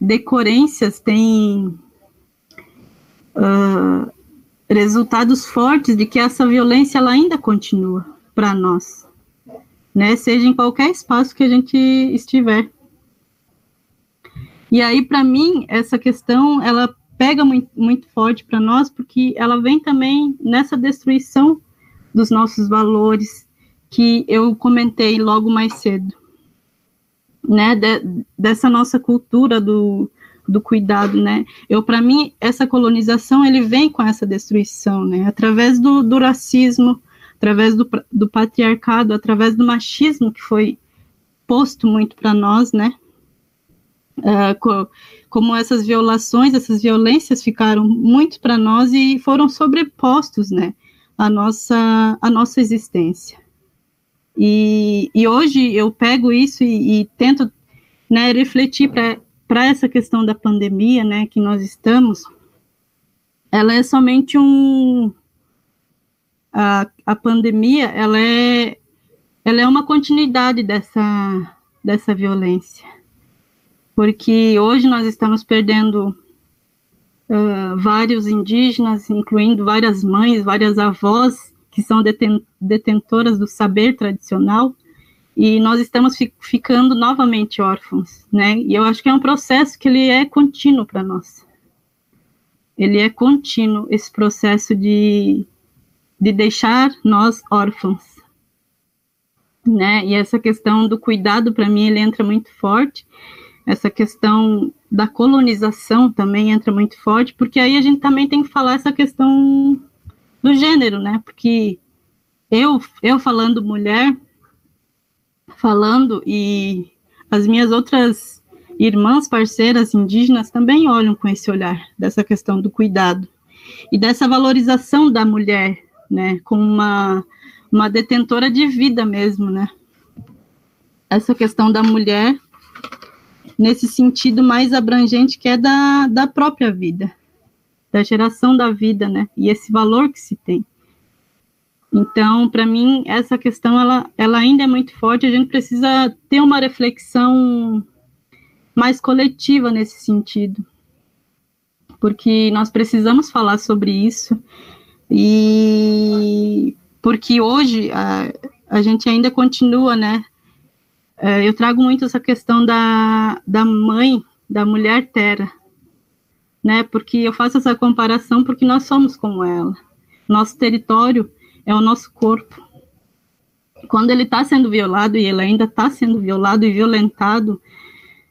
[SPEAKER 4] decorrências, tem uh, resultados fortes de que essa violência ela ainda continua para nós, né? Seja em qualquer espaço que a gente estiver. E aí, para mim, essa questão ela pega muito, muito forte para nós, porque ela vem também nessa destruição dos nossos valores, que eu comentei logo mais cedo, né, de, dessa nossa cultura do, do cuidado, né, eu, para mim, essa colonização, ele vem com essa destruição, né, através do, do racismo, através do, do patriarcado, através do machismo que foi posto muito para nós, né, uh, co, como essas violações, essas violências ficaram muito para nós e foram sobrepostos, né, a nossa, a nossa existência. E, e hoje eu pego isso e, e tento né, refletir para essa questão da pandemia né, que nós estamos. Ela é somente um. A, a pandemia ela é, ela é uma continuidade dessa, dessa violência. Porque hoje nós estamos perdendo uh, vários indígenas, incluindo várias mães, várias avós, que são deten detentoras do saber tradicional, e nós estamos fi ficando novamente órfãos, né? E eu acho que é um processo que ele é contínuo para nós. Ele é contínuo esse processo de, de deixar nós órfãos, né? E essa questão do cuidado para mim ele entra muito forte. Essa questão da colonização também entra muito forte, porque aí a gente também tem que falar essa questão do gênero, né? Porque eu, eu falando mulher, falando e as minhas outras irmãs parceiras indígenas também olham com esse olhar dessa questão do cuidado e dessa valorização da mulher, né, como uma uma detentora de vida mesmo, né? Essa questão da mulher nesse sentido mais abrangente que é da, da própria vida da geração da vida, né? E esse valor que se tem. Então, para mim, essa questão ela, ela ainda é muito forte. A gente precisa ter uma reflexão mais coletiva nesse sentido, porque nós precisamos falar sobre isso e porque hoje a, a gente ainda continua, né? É, eu trago muito essa questão da, da mãe, da mulher terra, né? Porque eu faço essa comparação porque nós somos como ela. Nosso território é o nosso corpo. Quando ele está sendo violado e ele ainda está sendo violado e violentado,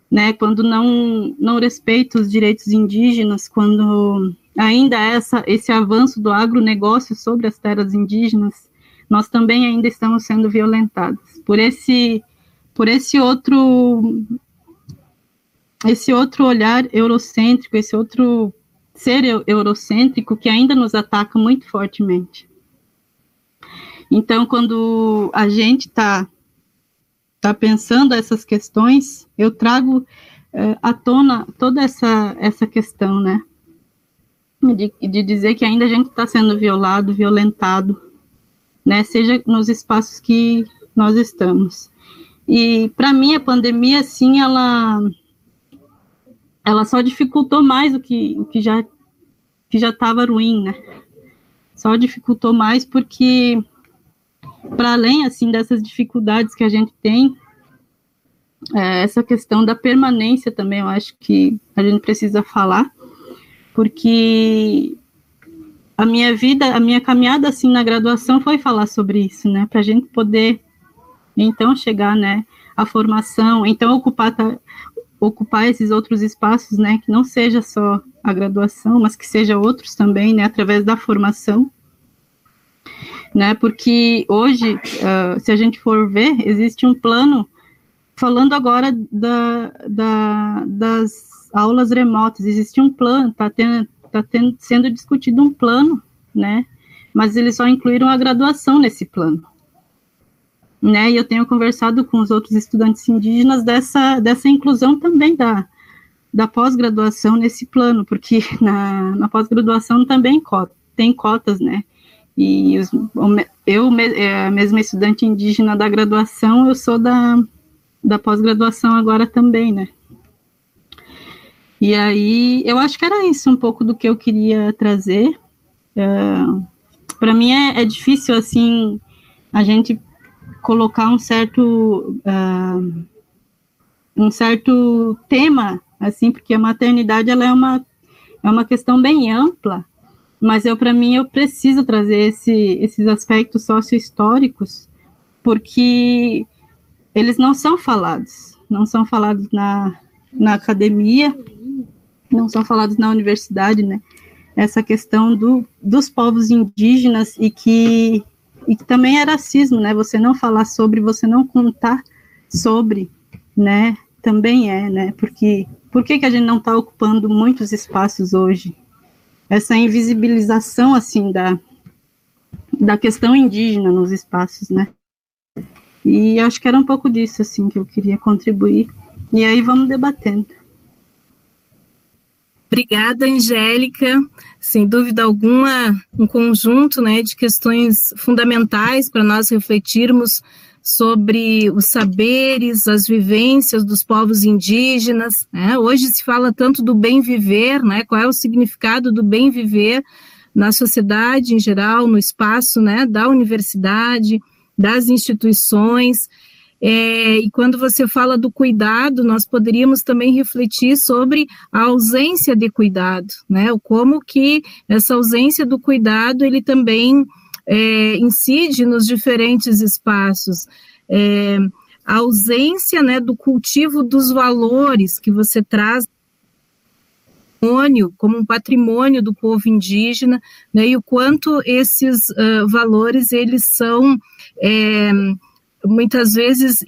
[SPEAKER 4] né? Quando não não respeita os direitos indígenas, quando ainda essa esse avanço do agronegócio sobre as terras indígenas, nós também ainda estamos sendo violentados por esse por esse outro esse outro olhar eurocêntrico, esse outro ser eurocêntrico que ainda nos ataca muito fortemente. Então, quando a gente está tá pensando essas questões, eu trago é, à tona toda essa, essa questão, né? De, de dizer que ainda a gente está sendo violado, violentado, né? Seja nos espaços que nós estamos. E para mim a pandemia, sim, ela ela só dificultou mais o que, o que já que já estava ruim, né? Só dificultou mais porque para além assim dessas dificuldades que a gente tem, é, essa questão da permanência também, eu acho que a gente precisa falar, porque a minha vida, a minha caminhada assim na graduação foi falar sobre isso, né? Para a gente poder então chegar, né, à formação, então ocupar ocupar esses outros espaços, né, que não seja só a graduação, mas que seja outros também, né, através da formação, né, porque hoje, uh, se a gente for ver, existe um plano, falando agora da, da, das aulas remotas, existe um plano, está tá tendo, sendo discutido um plano, né, mas eles só incluíram a graduação nesse plano, né? E eu tenho conversado com os outros estudantes indígenas dessa, dessa inclusão também da, da pós-graduação nesse plano, porque na, na pós-graduação também cota, tem cotas, né? E os, eu, é, mesma estudante indígena da graduação, eu sou da, da pós-graduação agora também, né? E aí, eu acho que era isso um pouco do que eu queria trazer. Uh, é, Para mim é, é difícil, assim, a gente colocar um certo uh, um certo tema assim porque a maternidade ela é uma é uma questão bem ampla mas eu para mim eu preciso trazer esse, esses aspectos sócio-históricos porque eles não são falados não são falados na, na academia não são falados na universidade né essa questão do, dos povos indígenas e que e que também é racismo, né? Você não falar sobre, você não contar sobre, né? Também é, né? Porque por que, que a gente não está ocupando muitos espaços hoje? Essa invisibilização, assim, da, da questão indígena nos espaços, né? E acho que era um pouco disso, assim, que eu queria contribuir. E aí vamos debatendo.
[SPEAKER 1] Obrigada, Angélica. Sem dúvida alguma, um conjunto né, de questões fundamentais para nós refletirmos sobre os saberes, as vivências dos povos indígenas. Né? Hoje se fala tanto do bem viver, né? qual é o significado do bem viver na sociedade em geral, no espaço né, da universidade, das instituições. É, e quando você fala do cuidado, nós poderíamos também refletir sobre a ausência de cuidado, né? Como que essa ausência do cuidado ele também é, incide nos diferentes espaços. É, a ausência né, do cultivo dos valores que você traz como um patrimônio do povo indígena, né, e o quanto esses uh, valores eles são é, muitas vezes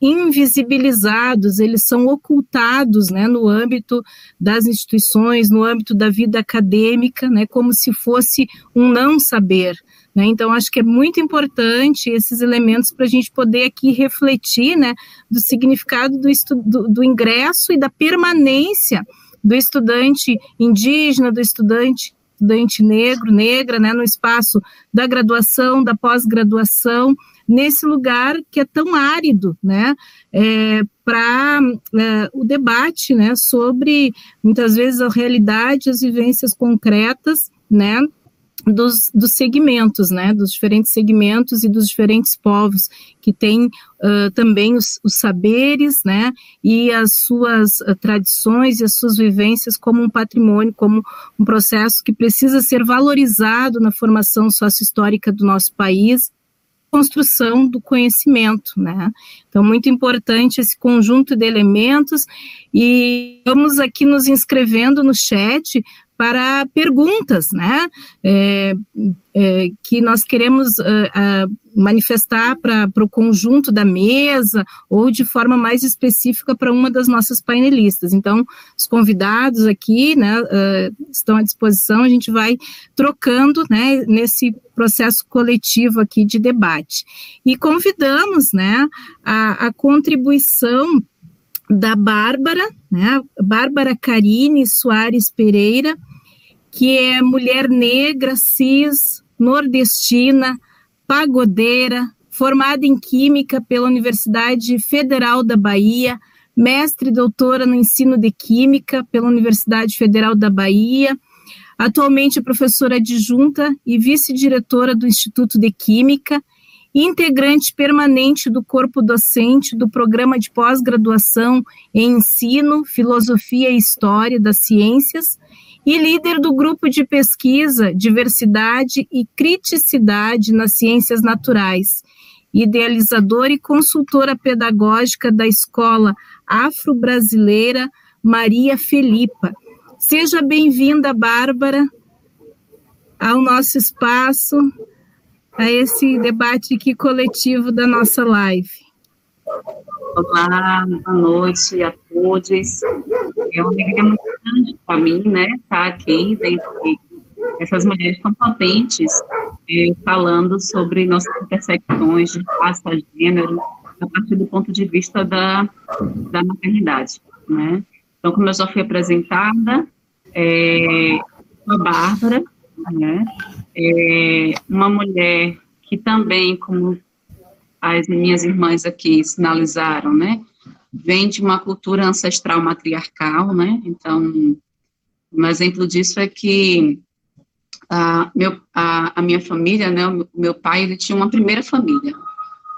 [SPEAKER 1] invisibilizados, eles são ocultados né, no âmbito das instituições, no âmbito da vida acadêmica, né, como se fosse um não saber. Né? Então, acho que é muito importante esses elementos para a gente poder aqui refletir né, do significado do, do, do ingresso e da permanência do estudante indígena, do estudante estudante negro, negra, né, no espaço da graduação, da pós-graduação, nesse lugar que é tão árido, né, é, para é, o debate, né, sobre muitas vezes a realidade, as vivências concretas, né, dos, dos segmentos, né, dos diferentes segmentos e dos diferentes povos, que têm uh, também os, os, saberes, né, e as suas uh, tradições e as suas vivências como um patrimônio, como um processo que precisa ser valorizado na formação sócio-histórica do nosso país, construção do conhecimento, né? Então, muito importante esse conjunto de elementos e vamos aqui nos inscrevendo no chat para perguntas, né? É, é, que nós queremos uh, uh, manifestar para o conjunto da mesa ou de forma mais específica para uma das nossas painelistas. Então, os convidados aqui né, uh, estão à disposição, a gente vai trocando né, nesse processo coletivo aqui de debate. E convidamos né, a, a contribuição da Bárbara, né, Bárbara Carine Soares Pereira, que é mulher negra, cis, nordestina, pagodeira, formada em Química pela Universidade Federal da Bahia, mestre e doutora no ensino de Química pela Universidade Federal da Bahia, atualmente é professora adjunta e vice-diretora do Instituto de Química, integrante permanente do corpo docente do programa de pós-graduação em Ensino, Filosofia e História das Ciências e líder do grupo de pesquisa Diversidade e Criticidade nas Ciências Naturais, idealizadora e consultora pedagógica da Escola Afro-Brasileira Maria Felipa. Seja bem-vinda, Bárbara, ao nosso espaço, a esse debate aqui coletivo da nossa live.
[SPEAKER 5] Olá, boa noite a todos. É uma alegria muito grande para mim, né, estar aqui dentre essas mulheres tão potentes, eh, falando sobre nossas intersecções de raça, gênero, a partir do ponto de vista da, da maternidade, né. Então, como eu já fui apresentada, é, a Bárbara, né, é uma mulher que também, como as minhas irmãs aqui sinalizaram, né, vem de uma cultura ancestral matriarcal, né? Então, um exemplo disso é que a, meu, a, a minha família, né, o meu pai, ele tinha uma primeira família.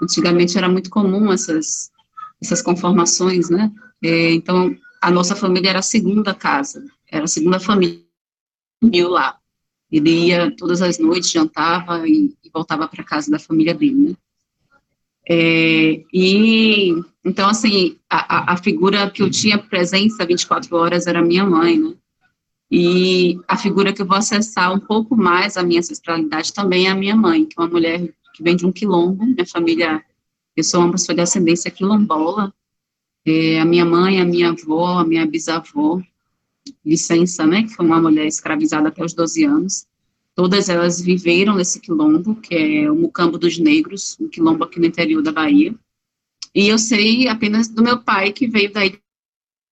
[SPEAKER 5] Antigamente era muito comum essas, essas conformações, né? É, então, a nossa família era a segunda casa, era a segunda família lá. Ele ia todas as noites, jantava e, e voltava para casa da família dele, né? É, e, então, assim, a, a, figura que eu tinha presença 24 horas era minha mãe, né? E a figura que eu vou acessar um pouco mais a minha ancestralidade também é a minha mãe, que é uma mulher que vem de um quilombo, minha família, eu sou uma pessoa de ascendência quilombola, é, a minha mãe, a minha avó, a minha bisavó, licença, né, que foi uma mulher escravizada até os 12 anos, Todas elas viveram nesse quilombo, que é o Mucambo dos Negros, um quilombo aqui no interior da Bahia. E eu sei apenas do meu pai, que veio daí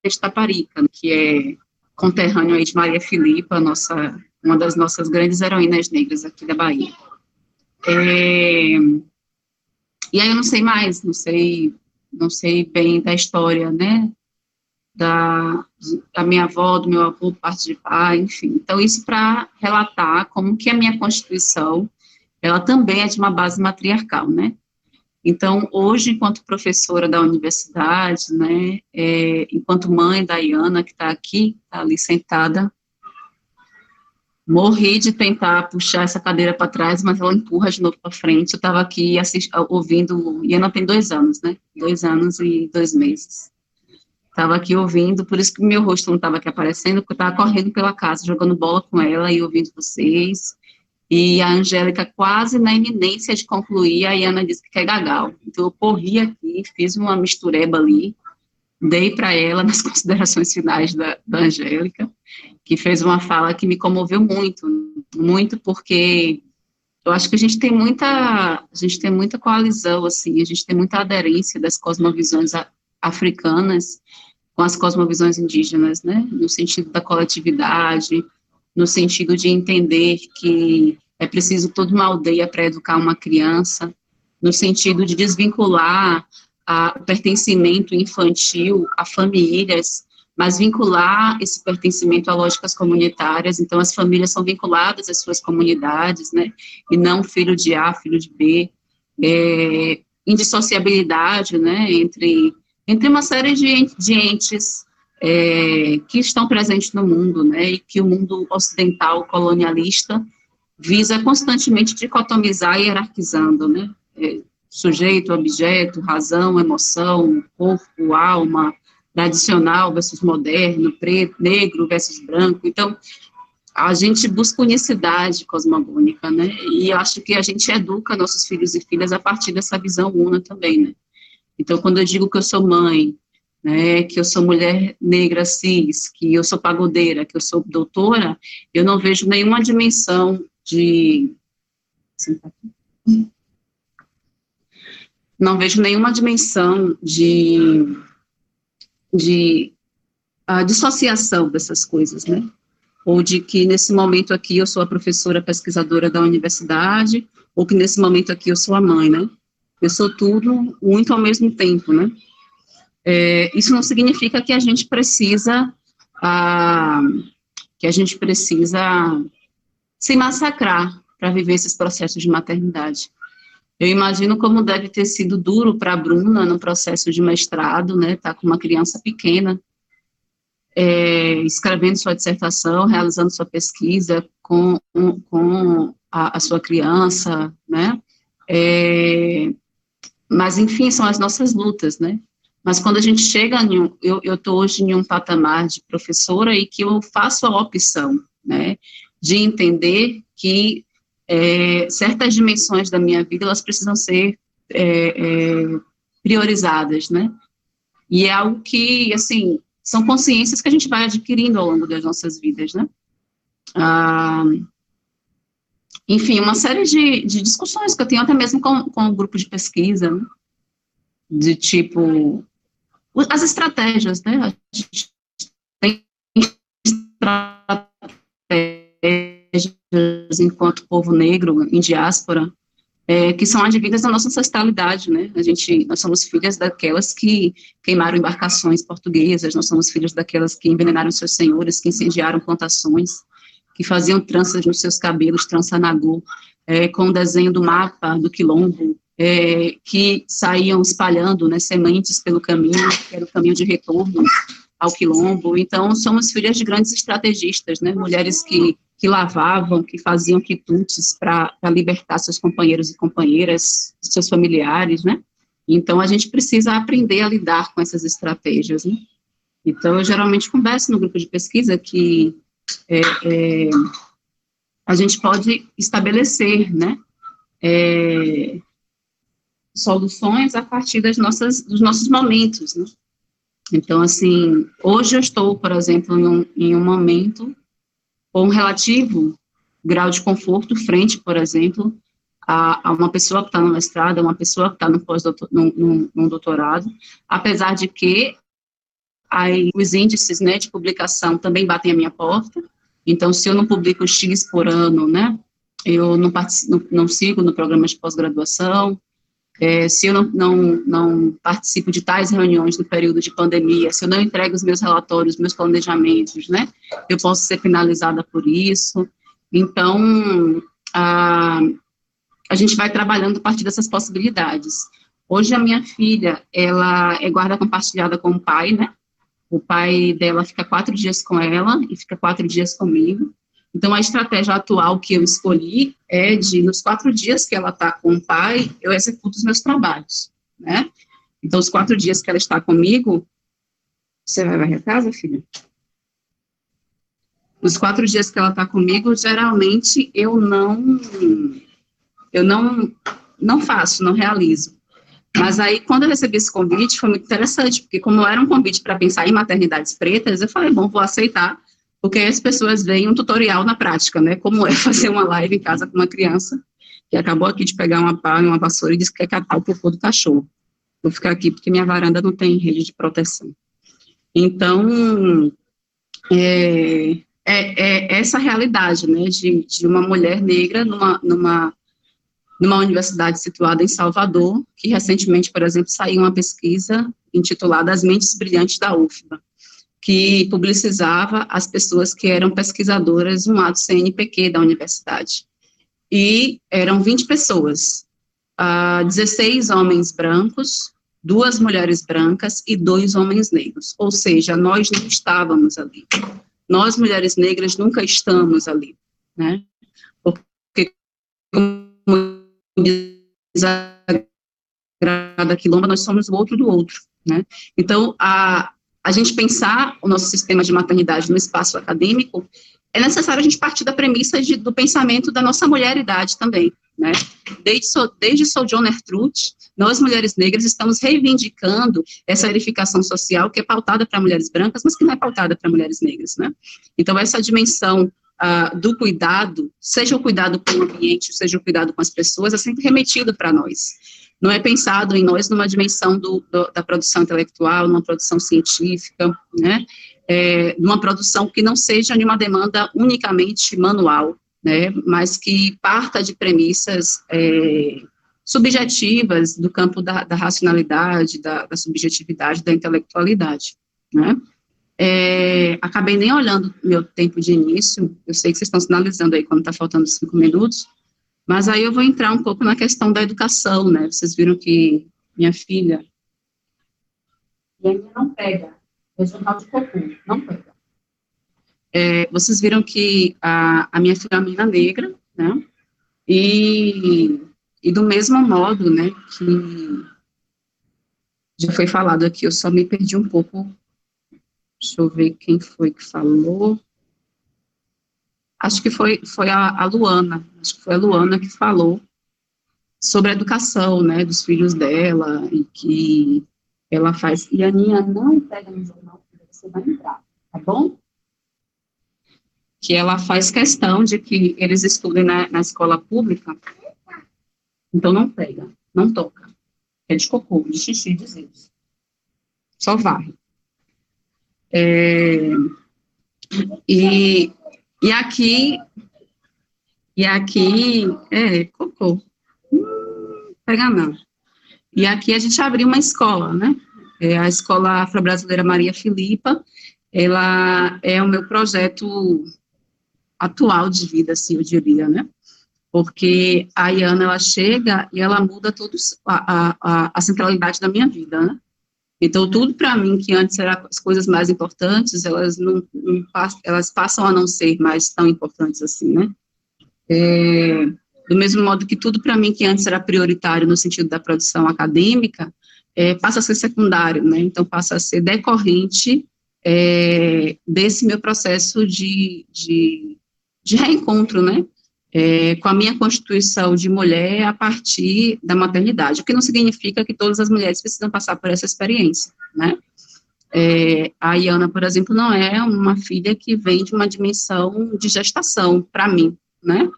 [SPEAKER 5] de Taparica, que é conterrâneo aí de Maria Filipa, nossa, uma das nossas grandes heroínas negras aqui da Bahia. É, e aí eu não sei mais, não sei, não sei bem da história, né, da, da minha avó, do meu avô, parte de pai, enfim. Então, isso para relatar como que a minha Constituição, ela também é de uma base matriarcal, né? Então, hoje, enquanto professora da universidade, né, é, enquanto mãe da Iana, que está aqui, está ali sentada, morri de tentar puxar essa cadeira para trás, mas ela empurra de novo para frente. Eu estava aqui assist, ouvindo, Iana tem dois anos, né, dois anos e dois meses. Estava aqui ouvindo, por isso que meu rosto não estava aqui aparecendo, porque eu estava correndo pela casa, jogando bola com ela e ouvindo vocês. E a Angélica quase na iminência de concluir, a Iana disse que quer gagal. Então eu corri aqui, fiz uma mistureba ali, dei para ela nas considerações finais da, da Angélica, que fez uma fala que me comoveu muito, muito porque eu acho que a gente tem muita, a gente tem muita coalizão, assim, a gente tem muita aderência das cosmovisões africanas com as cosmovisões indígenas, né, no sentido da coletividade, no sentido de entender que é preciso toda uma aldeia para educar uma criança, no sentido de desvincular o pertencimento infantil a famílias, mas vincular esse pertencimento a lógicas comunitárias. Então, as famílias são vinculadas às suas comunidades, né? E não filho de A, filho de B. É, indissociabilidade, né? Entre, entre uma série de, entes é, que estão presentes no mundo, né? E que o mundo ocidental colonialista visa constantemente dicotomizar e hierarquizando, né? É, sujeito, objeto, razão, emoção, corpo, alma, tradicional versus moderno, preto, negro versus branco. Então, a gente busca unicidade cosmogônica, né? E acho que a gente educa nossos filhos e filhas a partir dessa visão una também, né? Então, quando eu digo que eu sou mãe, né, que eu sou mulher negra cis, que eu sou pagodeira, que eu sou doutora, eu não vejo nenhuma dimensão de não vejo nenhuma dimensão de, de uh, dissociação dessas coisas, né? Ou de que nesse momento aqui eu sou a professora pesquisadora da universidade, ou que nesse momento aqui eu sou a mãe, né? Eu sou tudo muito ao mesmo tempo, né? É, isso não significa que a gente precisa, uh, que a gente precisa se massacrar para viver esses processos de maternidade. Eu imagino como deve ter sido duro para a Bruna no processo de mestrado, né, tá com uma criança pequena, é, escrevendo sua dissertação, realizando sua pesquisa com, com a, a sua criança, né, é, mas, enfim, são as nossas lutas, né, mas quando a gente chega, em um, eu estou hoje em um patamar de professora e que eu faço a opção, né, de entender que é, certas dimensões da minha vida, elas precisam ser é, é, priorizadas, né? E é algo que, assim, são consciências que a gente vai adquirindo ao longo das nossas vidas, né? Ah, enfim, uma série de, de, discussões que eu tenho até mesmo com, com o grupo de pesquisa, né? de tipo, as estratégias, né? A gente tem estratégias enquanto povo negro em diáspora, é, que são advindas da nossa ancestralidade, né? A gente, nós somos filhas daquelas que queimaram embarcações portuguesas, nós somos filhos daquelas que envenenaram seus senhores, que incendiaram plantações, que faziam tranças nos seus cabelos, trança nagô, é, com o desenho do mapa do quilombo, é, que saíam espalhando né, sementes pelo caminho, que era o caminho de retorno ao quilombo. Então, somos filhas de grandes estrategistas, né? Mulheres que que lavavam, que faziam quitutes para libertar seus companheiros e companheiras, seus familiares, né? Então, a gente precisa aprender a lidar com essas estratégias, né? Então, eu geralmente converso no grupo de pesquisa que é, é, a gente pode estabelecer, né, é, soluções a partir das nossas, dos nossos momentos, né? Então, assim, hoje eu estou, por exemplo, em um, em um momento ou um relativo grau de conforto frente, por exemplo, a, a uma pessoa que está no mestrado, uma pessoa que está no pós-doutorado, apesar de que aí, os índices né, de publicação também batem a minha porta, então, se eu não publico X por ano, né, eu não, não, não sigo no programa de pós-graduação, é, se eu não, não, não, participo de tais reuniões no período de pandemia, se eu não entrego os meus relatórios, meus planejamentos, né, eu posso ser penalizada por isso. Então, a, a gente vai trabalhando a partir dessas possibilidades. Hoje, a minha filha, ela é guarda compartilhada com o pai, né, o pai dela fica quatro dias com ela e fica quatro dias comigo. Então, a estratégia atual que eu escolhi é de, nos quatro dias que ela está com o pai, eu executo os meus trabalhos, né? Então, os quatro dias que ela está comigo, você vai varrer a casa, filha? Os quatro dias que ela está comigo, geralmente eu não, eu não, não faço, não realizo. Mas aí, quando eu recebi esse convite, foi muito interessante, porque como era um convite para pensar em maternidades pretas, eu falei, bom, vou aceitar, porque as pessoas veem um tutorial na prática, né? Como é fazer uma live em casa com uma criança que acabou aqui de pegar uma pá e uma vassoura e disse que quer catar o cocô do cachorro. Vou ficar aqui porque minha varanda não tem rede de proteção. Então, é, é, é essa realidade, né, de, de uma mulher negra numa, numa numa universidade situada em Salvador, que recentemente, por exemplo, saiu uma pesquisa intitulada As Mentes Brilhantes da UFBA, que publicizava as pessoas que eram pesquisadoras no ato CNPq da universidade. E eram 20 pessoas, uh, ah, 16 homens brancos, duas mulheres brancas e dois homens negros. Ou seja, nós não estávamos ali. Nós, mulheres negras, nunca estamos ali, né? Como diz a Quilomba, nós somos o outro do outro, né? Então, a, a gente pensar o nosso sistema de maternidade no espaço acadêmico, é necessário a gente partir da premissa de, do pensamento da nossa mulheridade também, né? Desde, desde Sojourner Truth, nós, mulheres negras, estamos reivindicando essa verificação social que é pautada para mulheres brancas, mas que não é pautada para mulheres negras, né? Então, essa dimensão uh, do cuidado, seja o cuidado com o ambiente, seja o cuidado com as pessoas, é sempre remetido para nós. Não é pensado em nós numa dimensão do, do, da produção intelectual, numa produção científica, né? É, numa produção que não seja de uma demanda unicamente manual, né, mas que parta de premissas é, subjetivas do campo da, da racionalidade, da, da, subjetividade, da intelectualidade, né. É, acabei nem olhando meu tempo de início, eu sei que vocês estão sinalizando aí quando está faltando cinco minutos, mas aí eu vou entrar um pouco na questão da educação, né, vocês viram que minha filha, minha não pega, regional de cocô, não pega. É, vocês viram que a, a, minha filha é uma menina negra, né? E, e do mesmo modo, né, que já foi falado aqui, eu só me perdi um pouco. Deixa eu ver quem foi que falou. Acho que foi, foi a, a Luana, acho que foi a Luana que falou sobre a educação, né, dos filhos dela, e que ela faz, e a Aninha não pega no jornal, porque você vai entrar, tá bom? que ela faz questão de que eles estudem na, na escola pública, então não pega, não toca. É de cocô, de xixi, de zeus. Só varre. É, e, e aqui, e aqui, é, cocô. Hum, pega não. E aqui a gente abriu uma escola, né? É a Escola Afro-Brasileira Maria Filipa, ela é o meu projeto atual de vida, assim, eu diria, né? Porque a Iana, ela chega e ela muda todos a, a, a centralidade da minha vida, né? Então, tudo para mim, que antes eram as coisas mais importantes, elas, não, não, elas passam a não ser mais tão importantes assim, né? É, do mesmo modo que tudo para mim, que antes era prioritário no sentido da produção acadêmica, é, passa a ser secundário, né? Então, passa a ser decorrente é, desse meu processo de, de de reencontro, né? É, com a minha constituição de mulher a partir da maternidade, o que não significa que todas as mulheres precisam passar por essa experiência, né? É, a Iana, por exemplo, não é uma filha que vem de uma dimensão de gestação, para mim, né?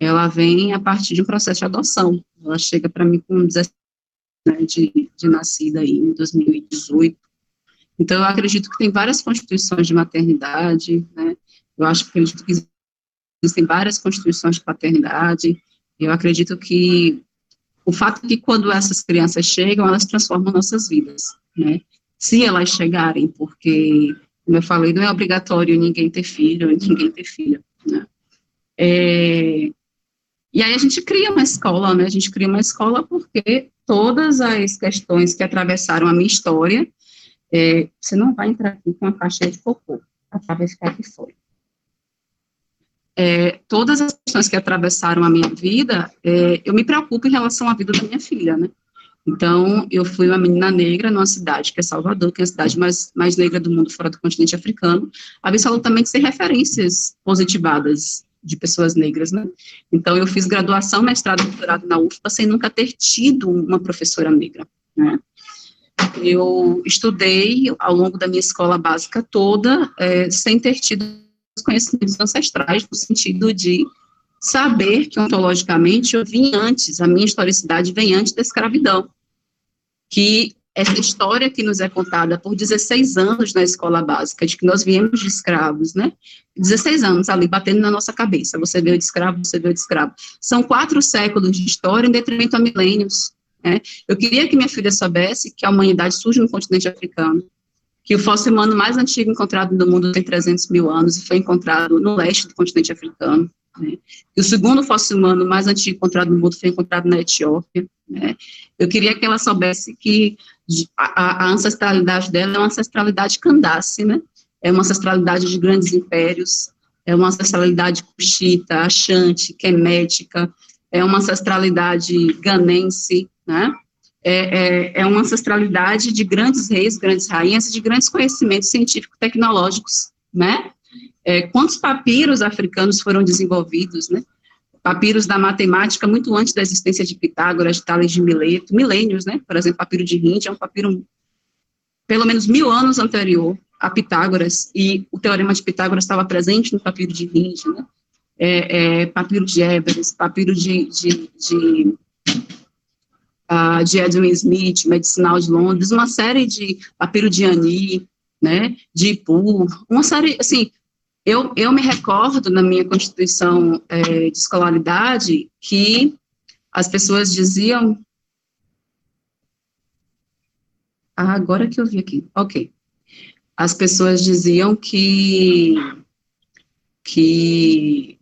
[SPEAKER 5] Ela vem a partir de um processo de adoção. Ela chega para mim com 17 né, de, de nascida aí em 2018. Então, eu acredito que tem várias constituições de maternidade, né? Eu acho que acredito que existem várias constituições de paternidade. Eu acredito que o fato é que quando essas crianças chegam, elas transformam nossas vidas, né? Se elas chegarem, porque, como eu falei, não é obrigatório ninguém ter filho, ninguém ter filha, né? É, e aí a gente cria uma escola, né? A gente cria uma escola porque todas as questões que atravessaram a minha história, é, você não vai entrar aqui com uma caixa de cocô, vai ficar aqui fora é, todas as questões que atravessaram a minha vida, é, eu me preocupo em relação à vida da minha filha, né? Então, eu fui uma menina negra numa cidade que é Salvador, que é a cidade mais, mais negra do mundo fora do continente africano, absolutamente sem referências positivadas de pessoas negras, né? Então, eu fiz graduação, mestrado, doutorado na UFPA, sem nunca ter tido uma professora negra, né? Eu estudei ao longo da minha escola básica toda, é, sem ter tido conhecimentos ancestrais, no sentido de saber que ontologicamente eu vim antes, a minha historicidade vem antes da escravidão, que essa história que nos é contada por 16 anos na escola básica, de que nós viemos de escravos, né? 16 anos ali batendo na nossa cabeça. Você veio de escravo, você veio de escravo. São quatro séculos de história em detrimento a milênios. Né? Eu queria que minha filha soubesse que a humanidade surge no continente africano, que o fóssil humano mais antigo encontrado no mundo tem 300 mil anos e foi encontrado no leste do continente africano. Né? E o segundo fóssil humano mais antigo encontrado no mundo foi encontrado na Etiópia. Né? Eu queria que ela soubesse que a, a, ancestralidade dela é uma ancestralidade candace, né? É uma ancestralidade de grandes impérios, é uma ancestralidade cuxita, achante, quemética, é uma ancestralidade ganense, né? É, é, é, uma ancestralidade de grandes reis, grandes rainhas, de grandes conhecimentos científico-tecnológicos, né? É, quantos papiros africanos foram desenvolvidos, né? Papiros da matemática muito antes da existência de Pitágoras, de Tales de Mileto, milênios, né? Por exemplo, papiro de Rinde é um papiro pelo menos mil anos anterior a Pitágoras, e o teorema de Pitágoras estava presente no papiro de Rinde, né? É, é, papiro de Everest, papiro de, de, de, uh, de Edwin Smith, Medicinal de Londres, uma série de papiro de Ani, né, de Ipu, uma série, assim, eu, eu me recordo na minha constituição é, de escolaridade que as pessoas diziam. Ah, agora que eu vi aqui, ok. As pessoas diziam que. que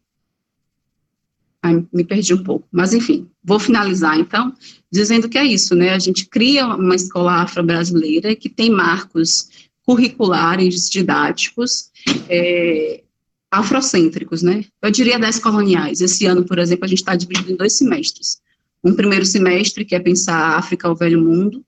[SPEAKER 5] Ai, me perdi um pouco, mas enfim, vou finalizar então, dizendo que é isso, né? A gente cria uma escola afro-brasileira que tem marcos curriculares didáticos é, afrocêntricos, né? Eu diria das coloniais. Esse ano, por exemplo, a gente está dividido em dois semestres. Um primeiro semestre que é pensar a África, o velho mundo,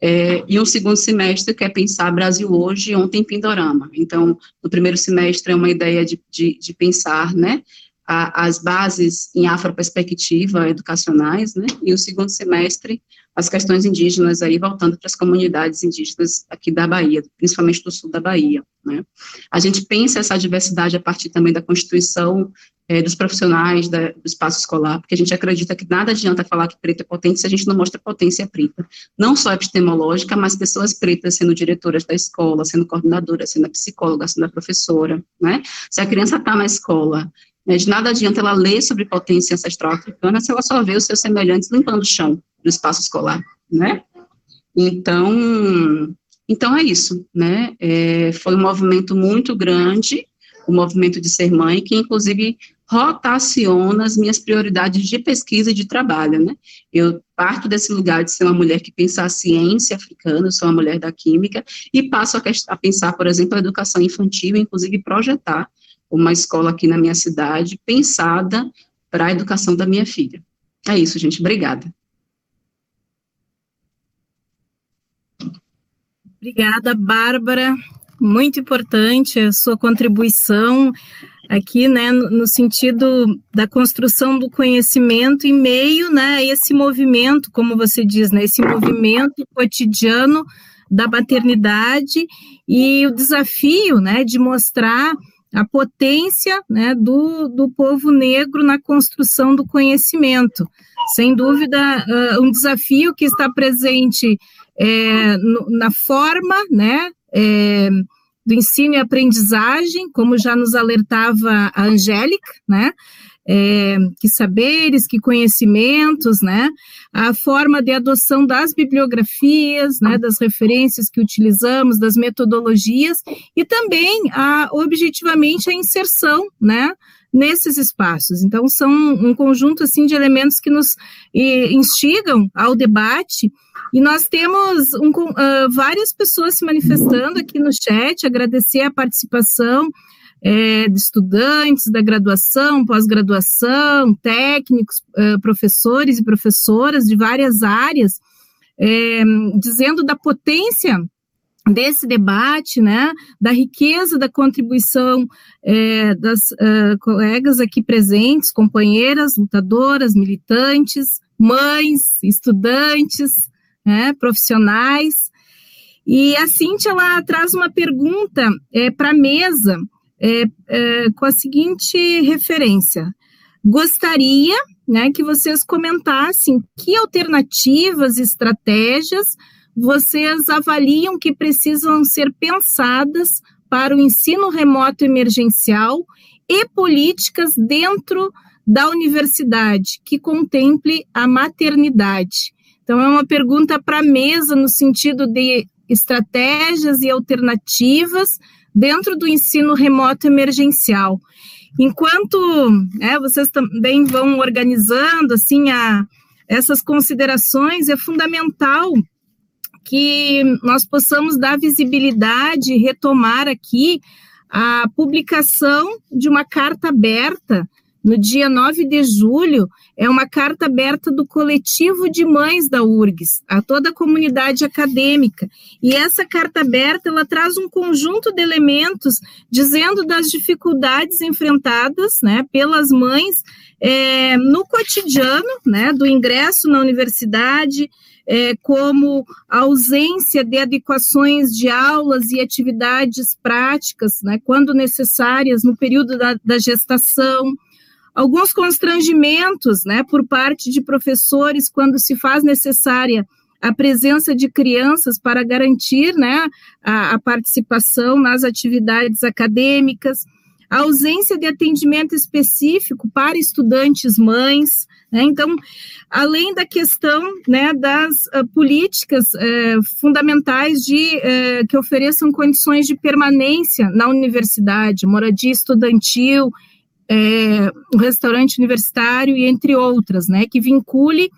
[SPEAKER 5] é, e um segundo semestre que é pensar Brasil hoje, ontem Pindorama. Então, no primeiro semestre é uma ideia de, de, de pensar, né, a, as bases em afroperspectiva educacionais, né, e o segundo semestre as questões indígenas aí voltando para as comunidades indígenas aqui da Bahia, principalmente do sul da Bahia, né. A gente pensa essa diversidade a partir também da constituição é, dos profissionais da, do espaço escolar, porque a gente acredita que nada adianta falar que preto é potente se a gente não mostra potência preta, não só epistemológica, mas pessoas pretas sendo diretoras da escola, sendo coordenadora, sendo psicóloga, sendo professora, né? Se a criança está na escola né, de nada adianta ela ler sobre potência ancestral africana se ela só vê os seus semelhantes limpando o chão do espaço escolar, né? Então, então é isso, né? É, foi um movimento muito grande, o movimento de ser mãe, que inclusive rotaciona as minhas prioridades de pesquisa e de trabalho, né? Eu parto desse lugar de ser uma mulher que pensa a ciência africana, sou uma mulher da química, e passo a, a pensar, por exemplo, a educação infantil, inclusive projetar uma escola aqui na minha cidade, pensada para a educação da minha filha. É isso, gente. Obrigada.
[SPEAKER 1] Obrigada, Bárbara. Muito importante a sua contribuição aqui, né, no sentido da construção do conhecimento em meio, né, esse movimento, como você diz, né, esse movimento cotidiano da maternidade e o desafio, né, de mostrar a potência né, do, do povo negro na construção do conhecimento. Sem dúvida, uh, um desafio que está presente é, no, na forma né, é, do ensino e aprendizagem, como já nos alertava a Angélica, né? É, que saberes, que conhecimentos, né? A forma de adoção das bibliografias, né? Das referências que utilizamos, das metodologias e também a objetivamente a inserção, né? Nesses espaços. Então são um conjunto assim de elementos que nos instigam ao debate. E nós temos um, uh, várias pessoas se manifestando aqui no chat, agradecer a participação é, de estudantes da graduação, pós-graduação, técnicos, é, professores e professoras de várias áreas, é, dizendo da potência desse debate, né, da riqueza da contribuição é, das uh, colegas aqui presentes, companheiras, lutadoras, militantes, mães, estudantes, né, profissionais. E a Cintia, ela traz uma pergunta é, para a mesa, é, é, com a seguinte referência. Gostaria né, que vocês comentassem que alternativas, estratégias vocês avaliam que precisam ser pensadas para o ensino remoto emergencial e políticas dentro da universidade que contemple a maternidade? Então, é uma pergunta para a mesa no sentido de estratégias e alternativas dentro do ensino remoto emergencial. Enquanto né, vocês também vão organizando assim a, essas considerações, é fundamental que nós possamos dar visibilidade retomar aqui a publicação de uma carta aberta no dia 9 de julho, é uma carta aberta do coletivo de mães da URGS, a toda a comunidade acadêmica. E essa carta aberta, ela traz um conjunto de elementos dizendo das dificuldades enfrentadas né, pelas mães é, no cotidiano, né, do ingresso na universidade, é, como a ausência de adequações de aulas e atividades práticas, né, quando necessárias, no período da, da gestação, alguns constrangimentos, né, por parte de professores quando se faz necessária a presença de crianças para garantir, né, a, a participação nas atividades acadêmicas, a ausência de atendimento específico para estudantes mães, né, então, além da questão né, das uh, políticas uh, fundamentais de uh, que ofereçam condições de permanência na universidade, moradia estudantil, é, um restaurante universitário e entre outras, né, que vincule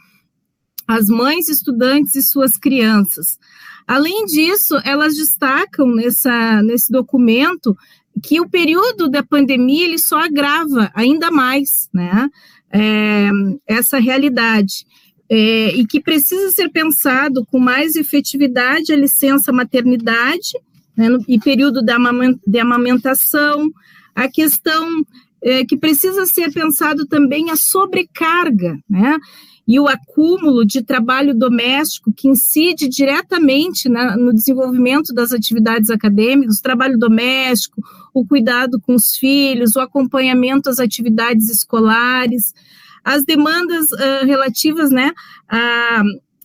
[SPEAKER 1] as mães, estudantes e suas crianças. Além disso, elas destacam nessa, nesse documento que o período da pandemia ele só agrava ainda mais, né, é, essa realidade. É, e que precisa ser pensado com mais efetividade a licença maternidade né, no, e período de amamentação, a questão é, que precisa ser pensado também a sobrecarga, né? E o acúmulo de trabalho doméstico que incide diretamente na, no desenvolvimento das atividades acadêmicas, o trabalho doméstico, o cuidado com os filhos, o acompanhamento às atividades escolares, as demandas uh, relativas né, a,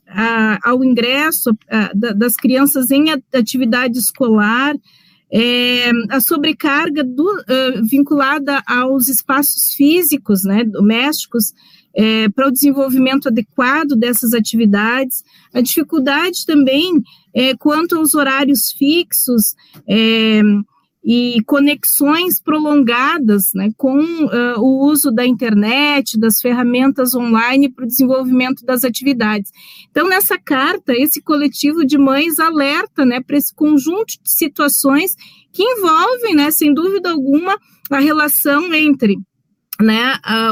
[SPEAKER 1] a, ao ingresso a, das crianças em atividade escolar, é, a sobrecarga do, uh, vinculada aos espaços físicos, né, domésticos, é, para o desenvolvimento adequado dessas atividades, a dificuldade também é, quanto aos horários fixos, é, e conexões prolongadas né, com uh, o uso da internet, das ferramentas online para o desenvolvimento das atividades. Então, nessa carta, esse coletivo de mães alerta né, para esse conjunto de situações que envolvem, né, sem dúvida alguma, a relação entre né, a,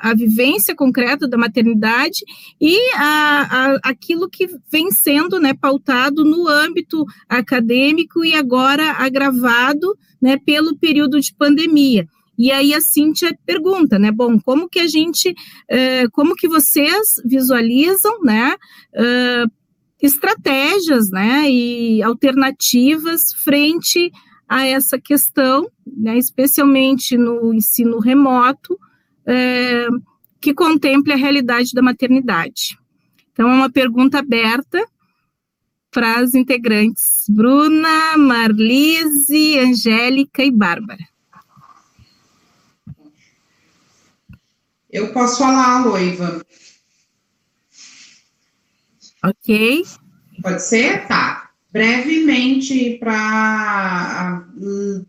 [SPEAKER 1] a, vivência concreta da maternidade e a, a, aquilo que vem sendo né, pautado no âmbito acadêmico e agora agravado né, pelo período de pandemia. E aí a Cíntia pergunta, né, bom, como que a gente, eh, como que vocês visualizam, né, eh, estratégias, né, e alternativas frente a essa questão, né, especialmente no ensino remoto, é, que contemple a realidade da maternidade. Então, é uma pergunta aberta para as integrantes Bruna, Marlise, Angélica e Bárbara.
[SPEAKER 2] Eu posso falar, Loiva.
[SPEAKER 1] Ok.
[SPEAKER 2] Pode ser? Tá brevemente para hum,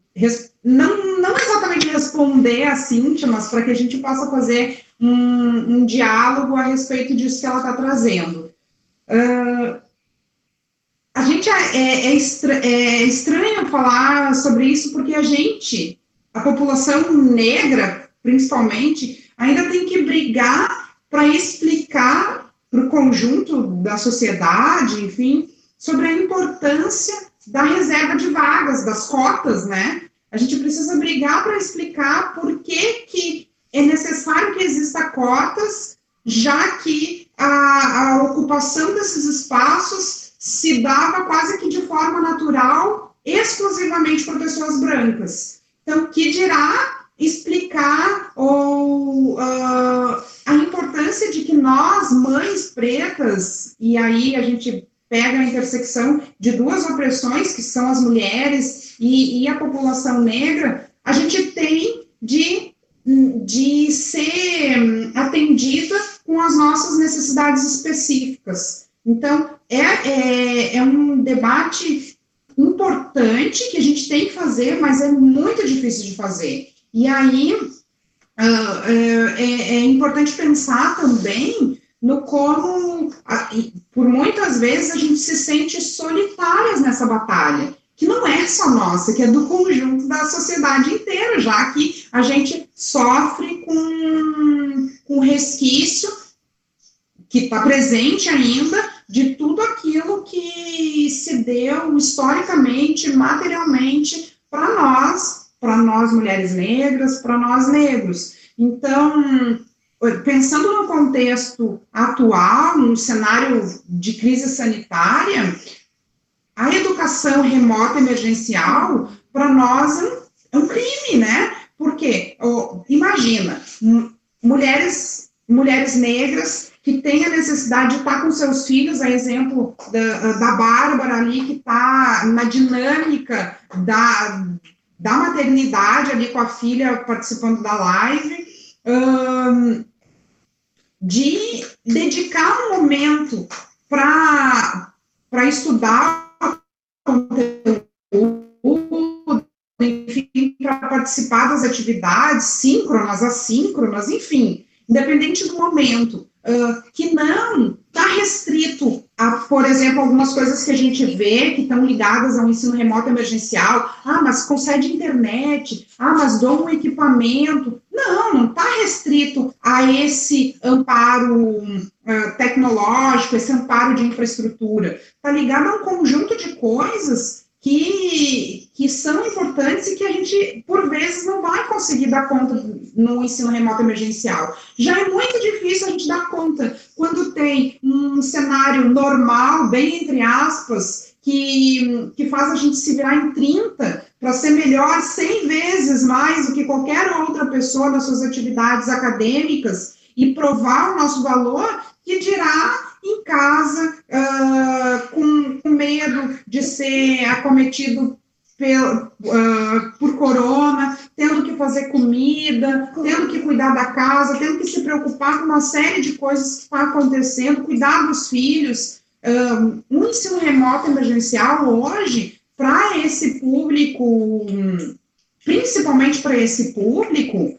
[SPEAKER 2] não, não exatamente responder a Cintia, mas para que a gente possa fazer um, um, diálogo a respeito disso que ela está trazendo. Uh, a gente é, é, é, estra, é estranho falar sobre isso porque a gente, a população negra, principalmente, ainda tem que brigar para explicar para o conjunto da sociedade, enfim, sobre a importância da reserva de vagas, das cotas, né? A gente precisa brigar para explicar por que, que é necessário que exista cotas, já que a, a ocupação desses espaços se dava quase que de forma natural, exclusivamente por pessoas brancas. Então, que dirá explicar ou uh, a importância de que nós, mães pretas, e aí a gente pega a intersecção de duas opressões, que são as mulheres e, e a população negra, a gente tem de, de ser atendida com as nossas necessidades específicas. Então, é, é, é um debate importante que a gente tem que fazer, mas é muito difícil de fazer. E aí, uh, é, é, importante pensar também no como, por muitas vezes, a gente se sente solitárias nessa batalha, que não é só nossa, que é do conjunto da sociedade inteira, já que a gente sofre com, com resquício que está presente ainda de tudo aquilo que se deu historicamente, materialmente, para nós, para nós mulheres negras, para nós negros. Então, pensando no contexto atual, no cenário de crise sanitária, a educação remota emergencial, para nós, é um crime, né? Porque, oh, imagina, mulheres, mulheres negras que têm a necessidade de estar com seus filhos, a exemplo da, da Bárbara ali, que está na dinâmica da, da maternidade ali com a filha participando da live, um, de dedicar um momento para estudar conteúdo, enfim, para participar das atividades síncronas, assíncronas, enfim, independente do momento, uh, que não está restrito a, por exemplo, algumas coisas que a gente vê que estão ligadas ao ensino remoto emergencial. Ah, mas concede internet. Ah, mas dou um equipamento. Não, não está restrito a esse amparo uh, tecnológico, esse amparo de infraestrutura. Está ligado a um conjunto de coisas que, que são importantes e que a gente, por vezes, não vai conseguir dar conta no ensino remoto emergencial. Já é muito difícil a gente dar conta quando tem um cenário normal, bem entre aspas, que, que faz a gente se virar em 30 para ser melhor 100 vezes mais do que qualquer outra pessoa nas suas atividades acadêmicas e provar o nosso valor, que dirá em casa, uh, com, com, medo de ser acometido pel, uh, por corona, tendo que fazer comida, tendo que cuidar da casa, tendo que se preocupar com uma série de coisas que está acontecendo, cuidar dos filhos. Uh, um ensino remoto emergencial hoje, para esse público, principalmente para esse público,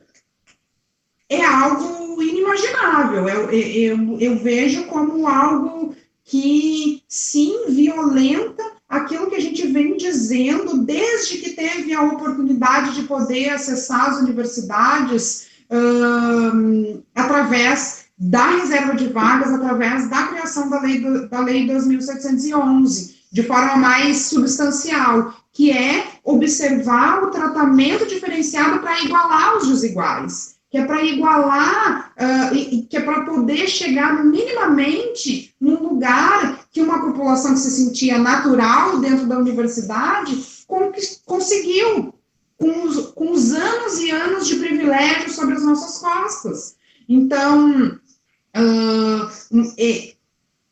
[SPEAKER 2] é algo inimaginável. Eu, eu, eu vejo como algo que, sim, violenta aquilo que a gente vem dizendo desde que teve a oportunidade de poder acessar as universidades um, através da reserva de vagas, através da criação da lei, do, da lei 2.711, de forma mais substancial, que é observar o tratamento diferenciado para igualar os desiguais que é para igualar, uh, e, que é para poder chegar minimamente num lugar que uma população que se sentia natural dentro da universidade conseguiu, com os, com os anos e anos de privilégio sobre as nossas costas. Então, uh,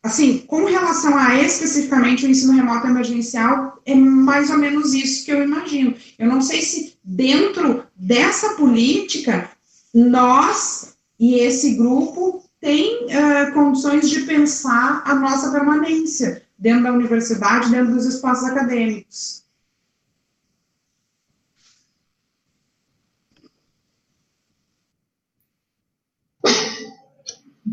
[SPEAKER 2] assim, com relação a especificamente o ensino remoto emergencial, é mais ou menos isso que eu imagino. Eu não sei se dentro dessa política nós e esse grupo têm uh, condições de pensar a nossa permanência dentro da universidade, dentro dos espaços acadêmicos.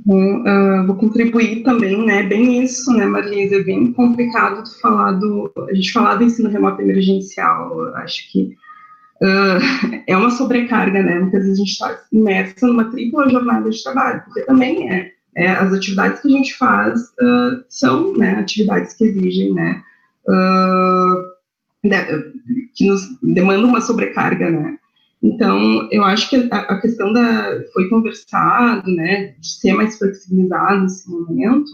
[SPEAKER 3] Uh, vou contribuir também, né, bem isso, né, Marlise, é bem complicado falar do, a gente falar do ensino remoto emergencial, acho que uh, é uma sobrecarga, né? Muitas vezes a gente está imersa numa tripla jornada de trabalho, porque também é, é as atividades que a gente faz uh, são né, atividades que exigem, né? Que nos demandam uma sobrecarga, né? Então, eu acho que a, questão da foi conversado, né, de ser mais flexibilizado nesse momento,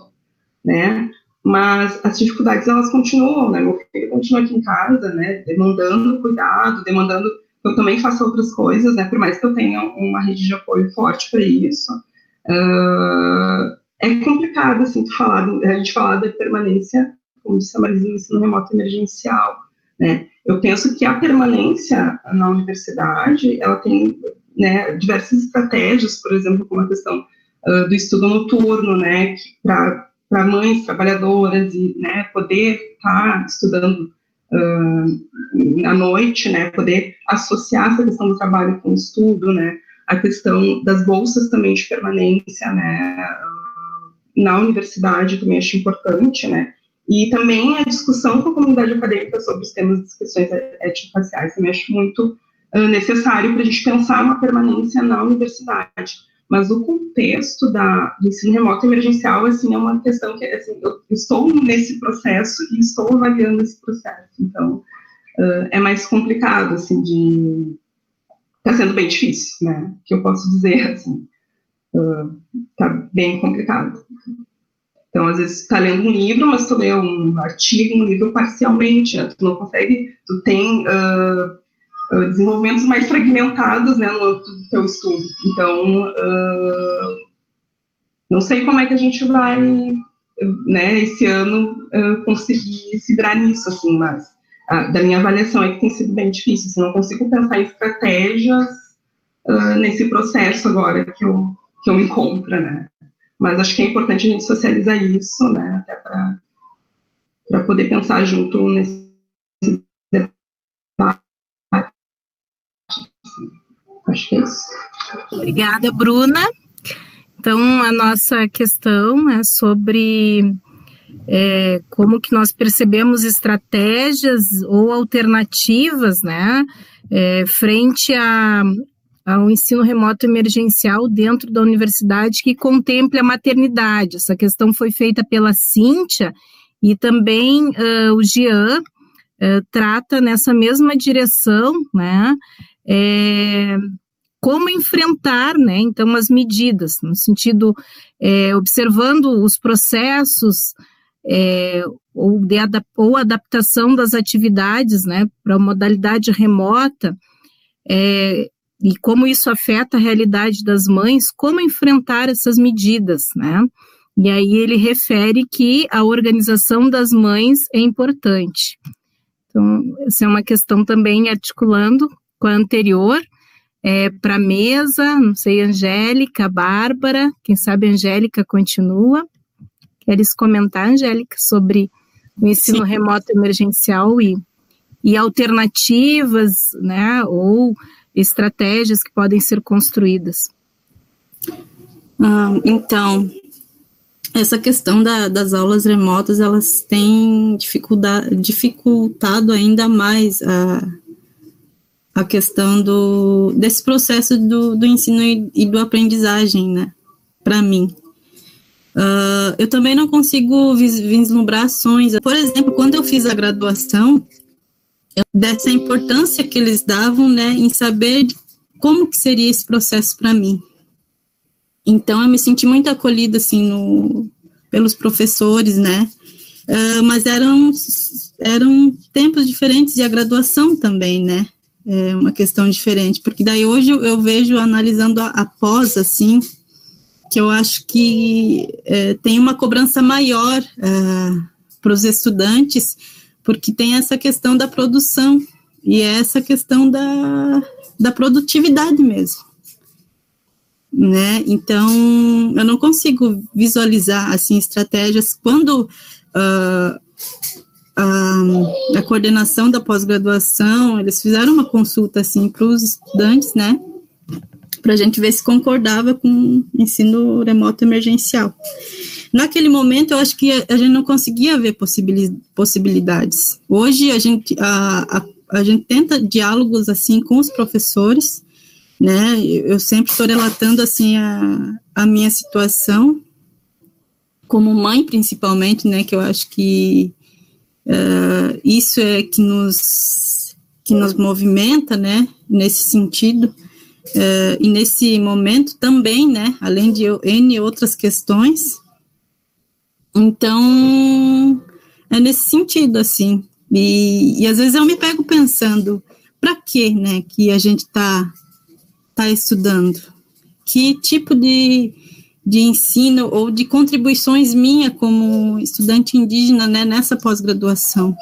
[SPEAKER 3] né? mas as dificuldades elas continuam, né? Meu filho continua aqui em casa, né? Demandando cuidado, demandando que eu também faça outras coisas, né? Por mais que eu tenha uma rede de apoio forte para isso, uh, é complicado assim falar, a gente falar da permanência como disse a Marisa, no ensino remoto emergencial, né? Eu penso que a permanência na universidade, ela tem né, diversas estratégias, por exemplo, como a questão uh, do estudo noturno, né, para mães trabalhadoras e né, poder estar tá estudando uh, à noite, né, poder associar essa questão do trabalho com o estudo, né, a questão das bolsas também de permanência, né, na universidade também acho importante, né, e também a discussão com a comunidade acadêmica sobre os temas das questões étnico-raciais também acho muito uh, necessário para a gente pensar uma permanência na universidade. Mas o contexto da, do ensino remoto emergencial, assim, é uma questão que, assim, eu estou nesse processo e estou avaliando esse processo. Então, uh, é mais complicado, assim, de... Está sendo bem difícil, né? Que eu posso dizer, assim. Está uh, bem complicado. Então, às vezes, está lendo um livro, mas tu lê um artigo, um livro parcialmente, né? tu não consegue, tu tem uh, desenvolvimentos mais fragmentados, né, no teu estudo. Então, uh, não sei como é que a gente vai, né, esse ano, conseguir se virar nisso, assim, mas da minha avaliação é que tem sido bem difícil, assim, não consigo pensar em estratégias nesse processo agora que eu, que eu me encontro, né. Mas acho que é importante a gente socializar isso, né, até para poder pensar junto nesse debate. Acho que é isso.
[SPEAKER 1] Obrigada, Bruna. Então, a nossa questão é sobre é, como que nós percebemos estratégias ou alternativas, né, é, frente a, ao ensino remoto emergencial dentro da universidade que contemple a maternidade. Essa questão foi feita pela Cíntia e também uh, o Jean uh, trata nessa mesma direção, né? É, como enfrentar, né? Então, as medidas, no sentido, é, observando os processos é, ou, de ou adaptação das atividades, né, para a modalidade remota, é, e como isso afeta a realidade das mães, como enfrentar essas medidas, né? E aí ele refere que a organização das mães é importante. Então, essa é uma questão também articulando com a anterior, é, para a mesa, não sei, Angélica, Bárbara, quem sabe Angélica continua. Queres comentar, Angélica, sobre o ensino Sim. remoto emergencial e, e alternativas, né, ou estratégias que podem ser construídas?
[SPEAKER 4] Ah, então, essa questão da, das aulas remotas, elas têm dificultado ainda mais a, a questão do, desse processo do, do ensino e, e do aprendizagem, né, para mim. Uh, eu também não consigo vislumbrar ações. Por exemplo, quando eu fiz a graduação, dessa importância que eles davam, né, em saber como que seria esse processo para mim. Então, eu me senti muito acolhida, assim, no, pelos professores, né, uh, mas eram, eram tempos diferentes e a graduação também, né, é uma questão diferente, porque daí hoje eu, vejo, analisando a, a pós, assim, que eu acho que é, tem uma cobrança maior uh, para os estudantes, porque tem essa questão da produção e é essa questão da, da produtividade mesmo. Né? Então, eu não consigo visualizar assim estratégias quando uh, a, a coordenação da pós-graduação eles fizeram uma consulta assim para os estudantes, né? Para a gente ver se concordava com ensino remoto emergencial. Naquele momento, eu acho que a, gente não conseguia ver possibilidades. Hoje, a gente, a, a, a gente tenta diálogos, assim, com os professores, né, eu sempre estou relatando, assim, a, a minha situação, como mãe, principalmente, né, que eu acho que uh, isso é que nos, que nos movimenta, né, nesse sentido, uh, e nesse momento também, né, além de N outras questões, então, é nesse sentido, assim. E, e às vezes eu me pego pensando, para que, né, que a gente está tá estudando? Que tipo de, de ensino ou de contribuições minha como estudante indígena né, nessa pós-graduação.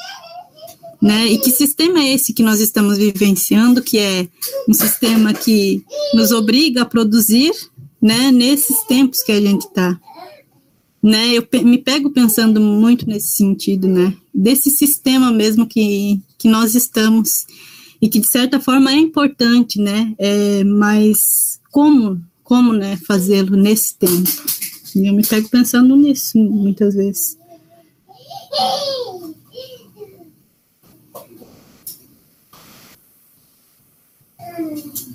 [SPEAKER 4] Né? E que sistema é esse que nós estamos vivenciando, que é um sistema que nos obriga a produzir né, nesses tempos que a gente está. Né, eu me pego pensando muito nesse sentido, né, desse sistema mesmo que, que nós estamos, e que de certa forma é importante, né, é, mas como como né, fazê-lo nesse tempo. E eu me pego pensando nisso muitas vezes.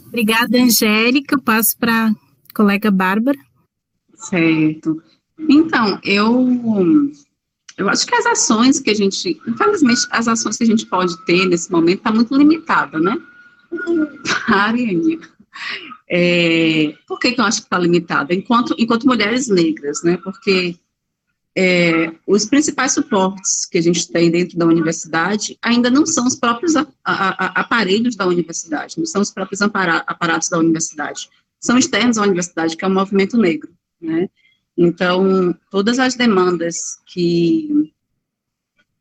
[SPEAKER 1] Obrigada, Angélica. Eu passo para a colega Bárbara.
[SPEAKER 5] Certo. Então, eu eu acho que as ações que a gente, infelizmente, as ações que a gente pode ter nesse momento está muito limitada, né? Ariane. É, por que, que eu acho que está limitada? Enquanto, enquanto mulheres negras, né? Porque é, os principais suportes que a gente tem dentro da universidade ainda não são os próprios a, a, a, aparelhos da universidade, não são os próprios aparatos da universidade, são externos à universidade, que é o movimento negro, né? Então, todas as demandas que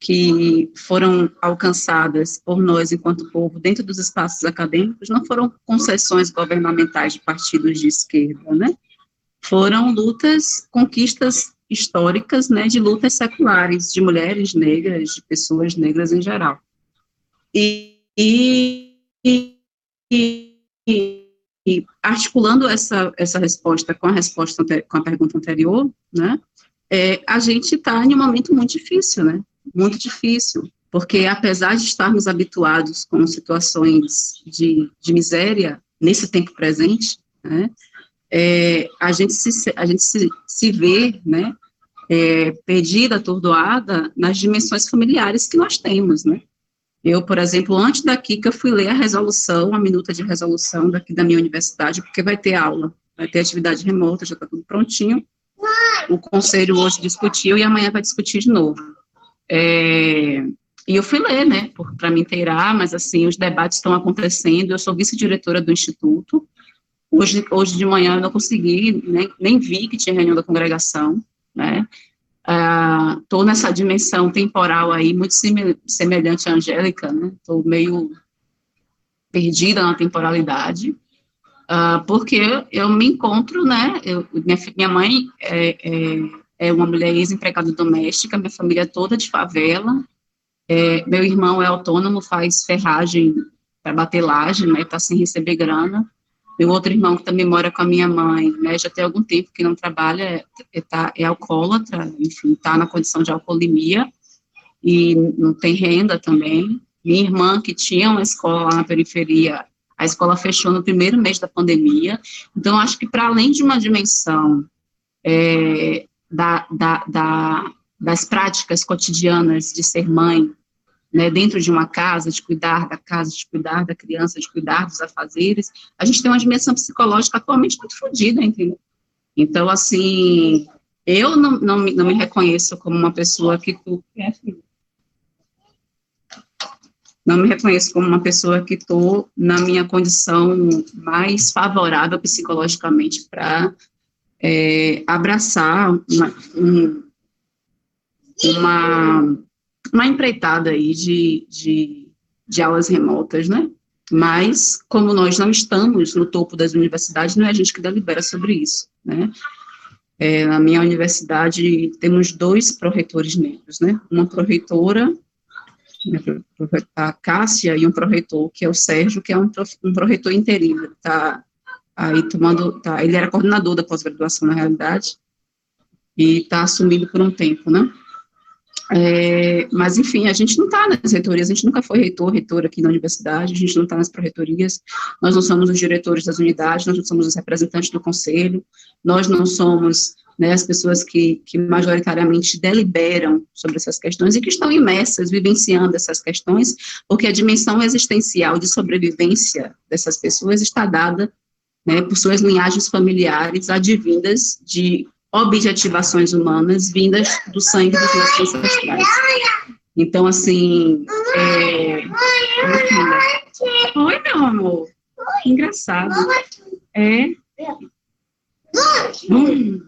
[SPEAKER 5] que foram alcançadas por nós, enquanto povo, dentro dos espaços acadêmicos, não foram concessões governamentais de partidos de esquerda, né? Foram lutas, conquistas históricas, né, de lutas seculares, de mulheres negras, de pessoas negras em geral. E, e, e, e articulando essa, essa resposta com a resposta, com a pergunta anterior, né, é, a gente está em um momento muito difícil, né, muito difícil, porque apesar de estarmos habituados com situações de, de miséria nesse tempo presente, né, é, a gente se, a gente se, se vê, né, é, perdida, atordoada nas dimensões familiares que nós temos, né. Eu, por exemplo, antes daqui que eu fui ler a resolução, a minuta de resolução daqui da minha universidade, porque vai ter aula, vai ter atividade remota, já está tudo prontinho. O conselho hoje discutiu e amanhã vai discutir de novo. É, e eu fui ler, né, para me inteirar, mas assim, os debates estão acontecendo, eu sou vice-diretora do Instituto, hoje, hoje de manhã eu não consegui, nem, nem vi que tinha reunião da congregação, né, estou uh, nessa dimensão temporal aí, muito semelhante à Angélica, né, estou meio perdida na temporalidade, uh, porque eu me encontro, né, eu, minha, minha mãe é, é é uma mulher ex-empregada doméstica, minha família é toda de favela, é, meu irmão é autônomo, faz ferragem para bater laje, né, está sem receber grana, meu outro irmão que também mora com a minha mãe, né, já tem algum tempo que não trabalha, é, tá, é alcoólatra, enfim, está na condição de alcoolemia, e não tem renda também, minha irmã, que tinha uma escola lá na periferia, a escola fechou no primeiro mês da pandemia, então acho que para além de uma dimensão é, da, da, da, das práticas cotidianas de ser mãe, né, dentro de uma casa, de cuidar da casa, de cuidar da criança, de cuidar dos afazeres, a gente tem uma dimensão psicológica atualmente muito fodida, entendeu? Então, assim, eu não, não, me, não me reconheço como uma pessoa que tu... Não me reconheço como uma pessoa que estou na minha condição mais favorável psicologicamente para é, abraçar uma, um, uma, uma empreitada aí de, de, de aulas remotas, né? Mas, como nós não estamos no topo das universidades, não é a gente que delibera sobre isso, né? É, na minha universidade, temos dois proretores negros, né? Uma proreitora, né, a Cássia, e um proreitor, que é o Sérgio, que é um, um proreitor interino, está aí tomando, tá, ele era coordenador da pós-graduação, na realidade, e está assumindo por um tempo, né? É, mas, enfim, a gente não está nas reitorias, a gente nunca foi reitor, reitor aqui na universidade, a gente não está nas pró-reitorias, nós não somos os diretores das unidades, nós não somos os representantes do conselho, nós não somos né, as pessoas que, que majoritariamente deliberam sobre essas questões e que estão imersas, vivenciando essas questões, porque a dimensão existencial de sobrevivência dessas pessoas está dada né, por suas linhagens familiares advindas de objetivações humanas vindas do sangue dos nossos ancestrais. Então, assim, é... Oi, meu amor. Engraçado. É. Hum.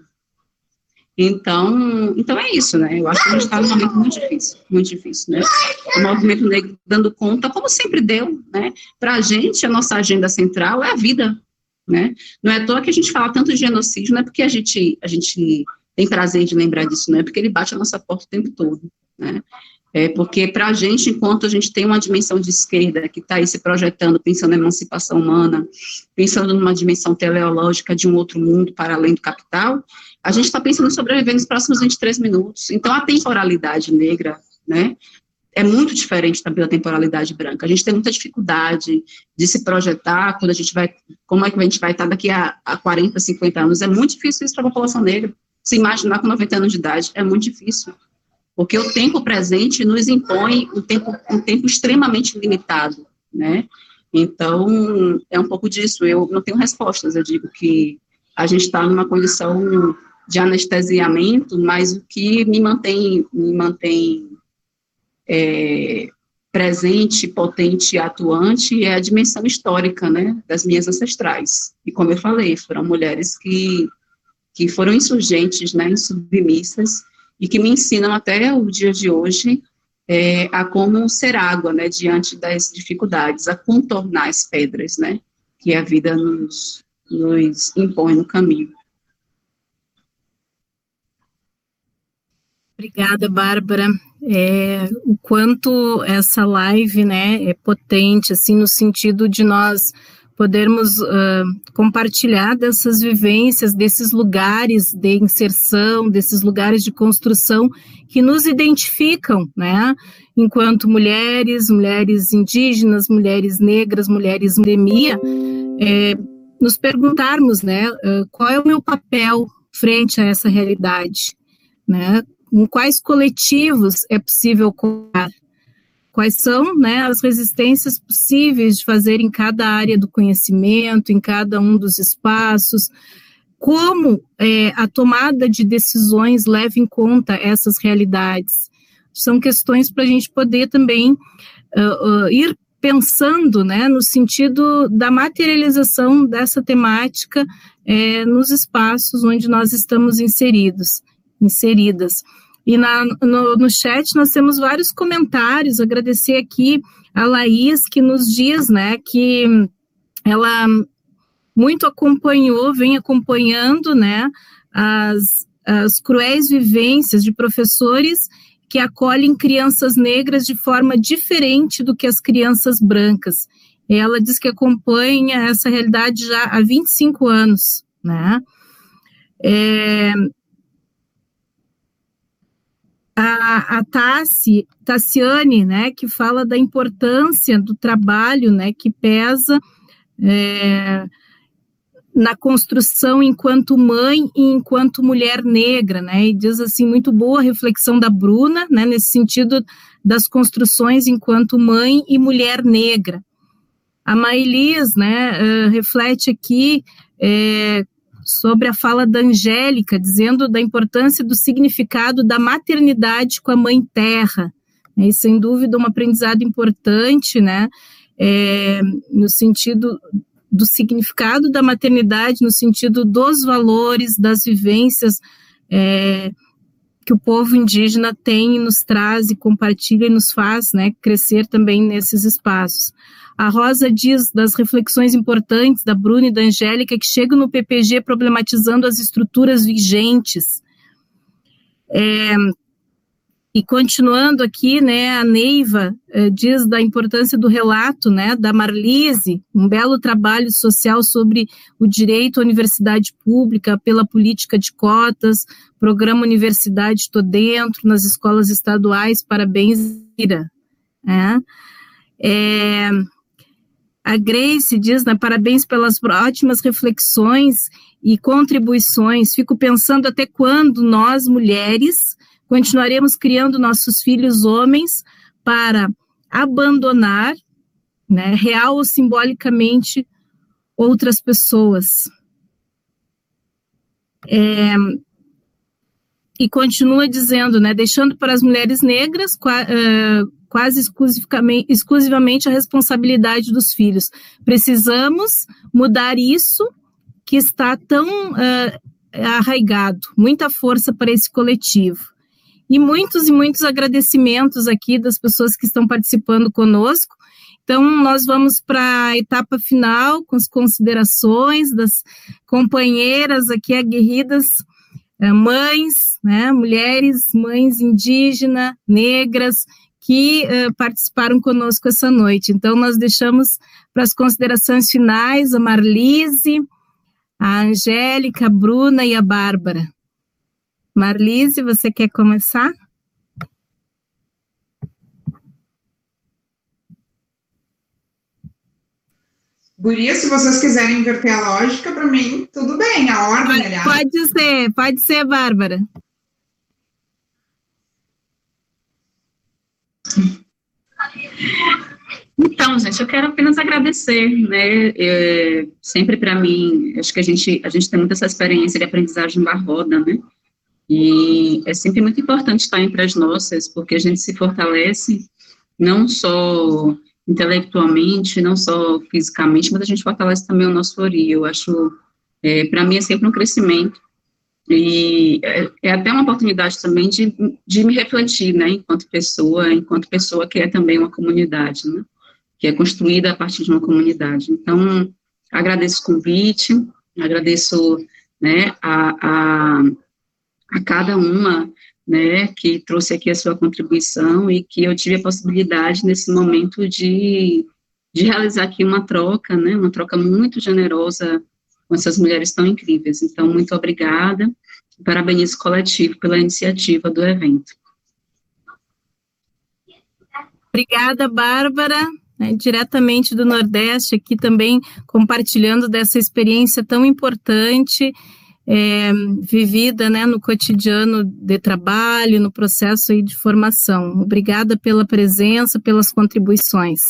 [SPEAKER 5] Então, então é isso, né? Eu acho que a gente está num momento muito difícil, muito difícil, né? O movimento negro dando conta, como sempre deu, né? Para a gente, a nossa agenda central é a vida, né? Não é à toa que a gente fala tanto de genocídio, não é porque a gente, a gente tem prazer de lembrar disso, não é porque ele bate a nossa porta o tempo todo, né? É porque para a gente, enquanto a gente tem uma dimensão de esquerda que está aí se projetando, pensando na emancipação humana, pensando numa dimensão teleológica de um outro mundo para além do capital, a gente está pensando em sobreviver nos próximos 23 minutos. Então, a temporalidade negra, né, é muito diferente também da temporalidade branca. A gente tem muita dificuldade de se projetar quando a gente vai, como é que a gente vai estar daqui a, a 40, 50 anos. É muito difícil isso para a população negra. Se imaginar com 90 anos de idade é muito difícil. Porque o tempo presente nos impõe um tempo, um tempo extremamente limitado, né? Então, é um pouco disso. Eu não tenho respostas. Eu digo que a gente está numa condição de anestesiamento, mas o que me mantém, me mantém é, presente, potente e atuante é a dimensão histórica, né, das minhas ancestrais. E como eu falei, foram mulheres que, que foram insurgentes, né, insubmissas, e que me ensinam até o dia de hoje é, a como ser água, né, diante das dificuldades, a contornar as pedras, né, que a vida nos, nos impõe no caminho.
[SPEAKER 1] Obrigada, Bárbara. É, o quanto essa live, né, é potente, assim, no sentido de nós podermos uh, compartilhar dessas vivências, desses lugares de inserção, desses lugares de construção que nos identificam, né, enquanto mulheres, mulheres indígenas, mulheres negras, mulheres endemia, é, nos perguntarmos, né, uh, qual é o meu papel frente a essa realidade, né, em quais coletivos é possível colocar, quais são né, as resistências possíveis de fazer em cada área do conhecimento, em cada um dos espaços, como é, a tomada de decisões leva em conta essas realidades. São questões para a gente poder também uh, uh, ir pensando né, no sentido da materialização dessa temática é, nos espaços onde nós estamos inseridos, inseridas. E na, no, no chat nós temos vários comentários, agradecer aqui a Laís, que nos diz, né, que ela muito acompanhou, vem acompanhando, né, as, as cruéis vivências de professores que acolhem crianças negras de forma diferente do que as crianças brancas. Ela diz que acompanha essa realidade já há 25 anos, né? É, a, a Tassi, Tassiane, né, que fala da importância do trabalho, né, que pesa é, na construção enquanto mãe e enquanto mulher negra, né, e diz assim, muito boa a reflexão da Bruna, né, nesse sentido das construções enquanto mãe e mulher negra. A Maelis, né, uh, reflete aqui é, sobre a fala da Angélica, dizendo da importância do significado da maternidade com a mãe terra. E, sem dúvida, um aprendizado importante, né, é, no sentido do significado da maternidade, no sentido dos valores, das vivências é, que o povo indígena tem, nos traz e compartilha e nos faz né, crescer também nesses espaços. A Rosa diz das reflexões importantes da Bruna e da Angélica que chegam no PPG problematizando as estruturas vigentes. É, e continuando aqui, né, a Neiva eh, diz da importância do relato, né, da Marlise, um belo trabalho social sobre o direito à universidade pública pela política de cotas, programa Universidade Estou Dentro, nas escolas estaduais, parabéns, Ira. É. É, a Grace diz, né, parabéns pelas ótimas reflexões e contribuições. Fico pensando até quando nós, mulheres, continuaremos criando nossos filhos homens para abandonar, né, real ou simbolicamente, outras pessoas. É, e continua dizendo, né, deixando para as mulheres negras uh, quase exclusivamente, exclusivamente a responsabilidade dos filhos. Precisamos mudar isso que está tão uh, arraigado, muita força para esse coletivo. E muitos e muitos agradecimentos aqui das pessoas que estão participando conosco. Então, nós vamos para a etapa final, com as considerações das companheiras aqui aguerridas, eh, mães, né, mulheres, mães indígenas, negras, que uh, participaram conosco essa noite. Então, nós deixamos para as considerações finais a Marlise, a Angélica, a Bruna e a Bárbara. Marlise, você quer começar?
[SPEAKER 2] Guria, se vocês quiserem inverter a lógica, para mim, tudo bem, a ordem,
[SPEAKER 1] aliás. Pode ser, pode ser, Bárbara.
[SPEAKER 5] Então, gente, eu quero apenas agradecer, né? É, sempre para mim, acho que a gente a gente tem muita essa experiência de aprendizagem da roda, né? E é sempre muito importante estar entre as nossas, porque a gente se fortalece não só intelectualmente, não só fisicamente, mas a gente fortalece também o nosso ori. Eu acho, é, para mim, é sempre um crescimento e é, é, até uma oportunidade também de, de me refletir, né, enquanto pessoa, enquanto pessoa que é também uma comunidade, né, que é construída a partir de uma comunidade. Então, agradeço o convite, agradeço, né, a, a, a cada uma, né, que trouxe aqui a sua contribuição e que eu tive a possibilidade nesse momento de, de realizar aqui uma troca, né, uma troca muito generosa essas mulheres tão incríveis. Então, muito obrigada. Parabenizo o coletivo pela iniciativa do evento.
[SPEAKER 1] Obrigada, Bárbara. Né, diretamente do Nordeste, aqui também compartilhando dessa experiência tão importante, é, vivida né, no cotidiano de trabalho, no processo aí de formação. Obrigada pela presença, pelas contribuições.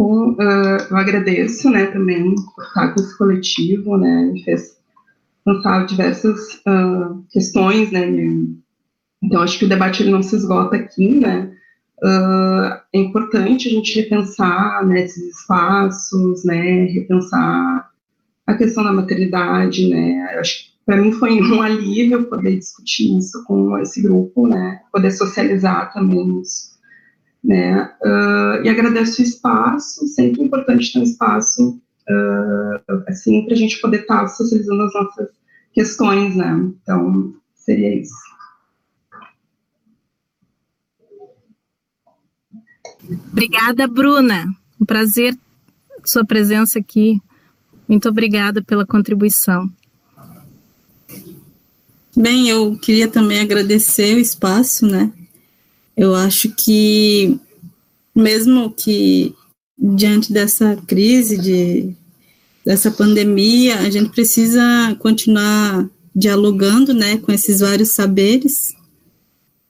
[SPEAKER 3] Bom, uh, eu agradeço, né, também por estar com esse coletivo, né, me fez pensar diversas uh, questões, né, então acho que o debate ele não se esgota aqui, né, uh, é importante a gente repensar, né, esses espaços, né, repensar a questão da maternidade, né, eu acho que para mim foi um alívio poder discutir isso com esse grupo, né, poder socializar também isso né? Uh, e agradeço o espaço, sempre importante ter um espaço uh, assim para a gente poder estar tá socializando as nossas questões, né? Então seria isso.
[SPEAKER 1] Obrigada, Bruna. Um prazer sua presença aqui. Muito obrigada pela contribuição.
[SPEAKER 4] Bem, eu queria também agradecer o espaço, né? Eu acho que, mesmo que diante dessa crise, de, dessa pandemia, a gente precisa continuar dialogando, né, com esses vários saberes,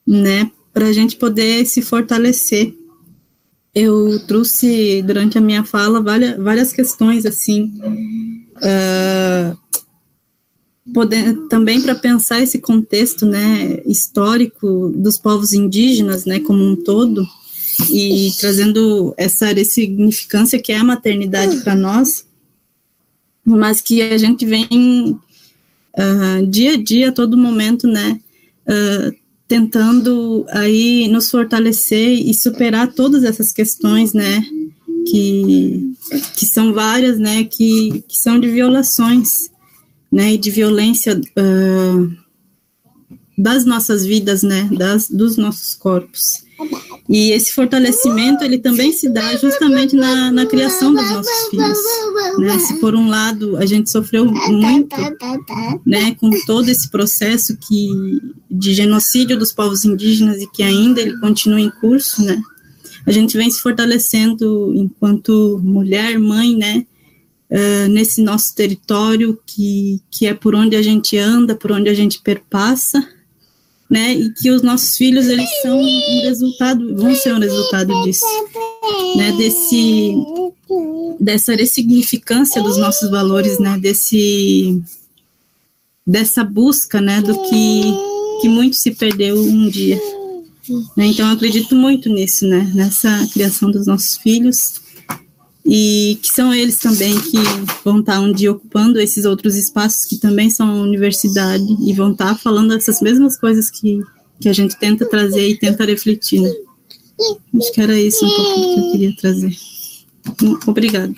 [SPEAKER 4] né, para a gente poder se fortalecer. Eu trouxe durante a minha fala várias, várias questões assim, uh, poder, também para pensar esse contexto, né, histórico dos povos indígenas, né, como um todo, e trazendo essa significância que é a maternidade para nós, mas que a gente vem uh, dia a dia, a todo momento, né, uh, tentando aí nos fortalecer e superar todas essas questões, né, que, que são várias, né, que, que são de violações né, e de violência uh, das nossas vidas, né, das, dos nossos corpos. E esse fortalecimento, ele também se dá justamente na, na criação dos nossos filhos, né, se por um lado a gente sofreu muito, né, com todo esse processo que, de genocídio dos povos indígenas e que ainda ele continua em curso, né, a gente vem se fortalecendo enquanto mulher, mãe, né, uh, nesse nosso território, que, que é por onde a gente anda, por onde a gente perpassa, né, e que os nossos filhos, eles são um resultado, vão ser um resultado disso, né, desse, dessa ressignificância dos nossos valores, né, desse, dessa busca, né, do que, que muito se perdeu um dia. Né? Então, eu acredito muito nisso, né? Nessa criação dos nossos filhos e que são eles também que vão estar um dia ocupando esses outros espaços que também são universidade e vão estar falando essas mesmas coisas que, que a gente tenta trazer e tenta refletir, né? Acho que era isso um pouco que eu queria trazer. Obrigada.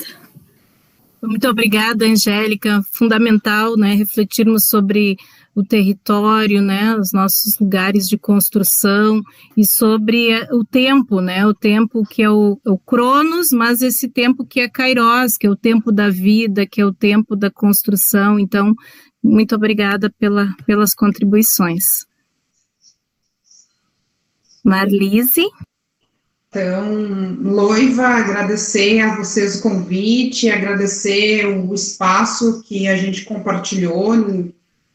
[SPEAKER 1] Muito obrigada, Angélica. Fundamental, né, refletirmos sobre o território, né, os nossos lugares de construção e sobre eh, o tempo, né, o tempo que é o, o Cronos, mas esse tempo que é Kairos, que é o tempo da vida, que é o tempo da construção. Então, muito obrigada pela, pelas contribuições. Marlise.
[SPEAKER 2] Então, Loiva, agradecer a vocês o convite, agradecer o espaço que a gente compartilhou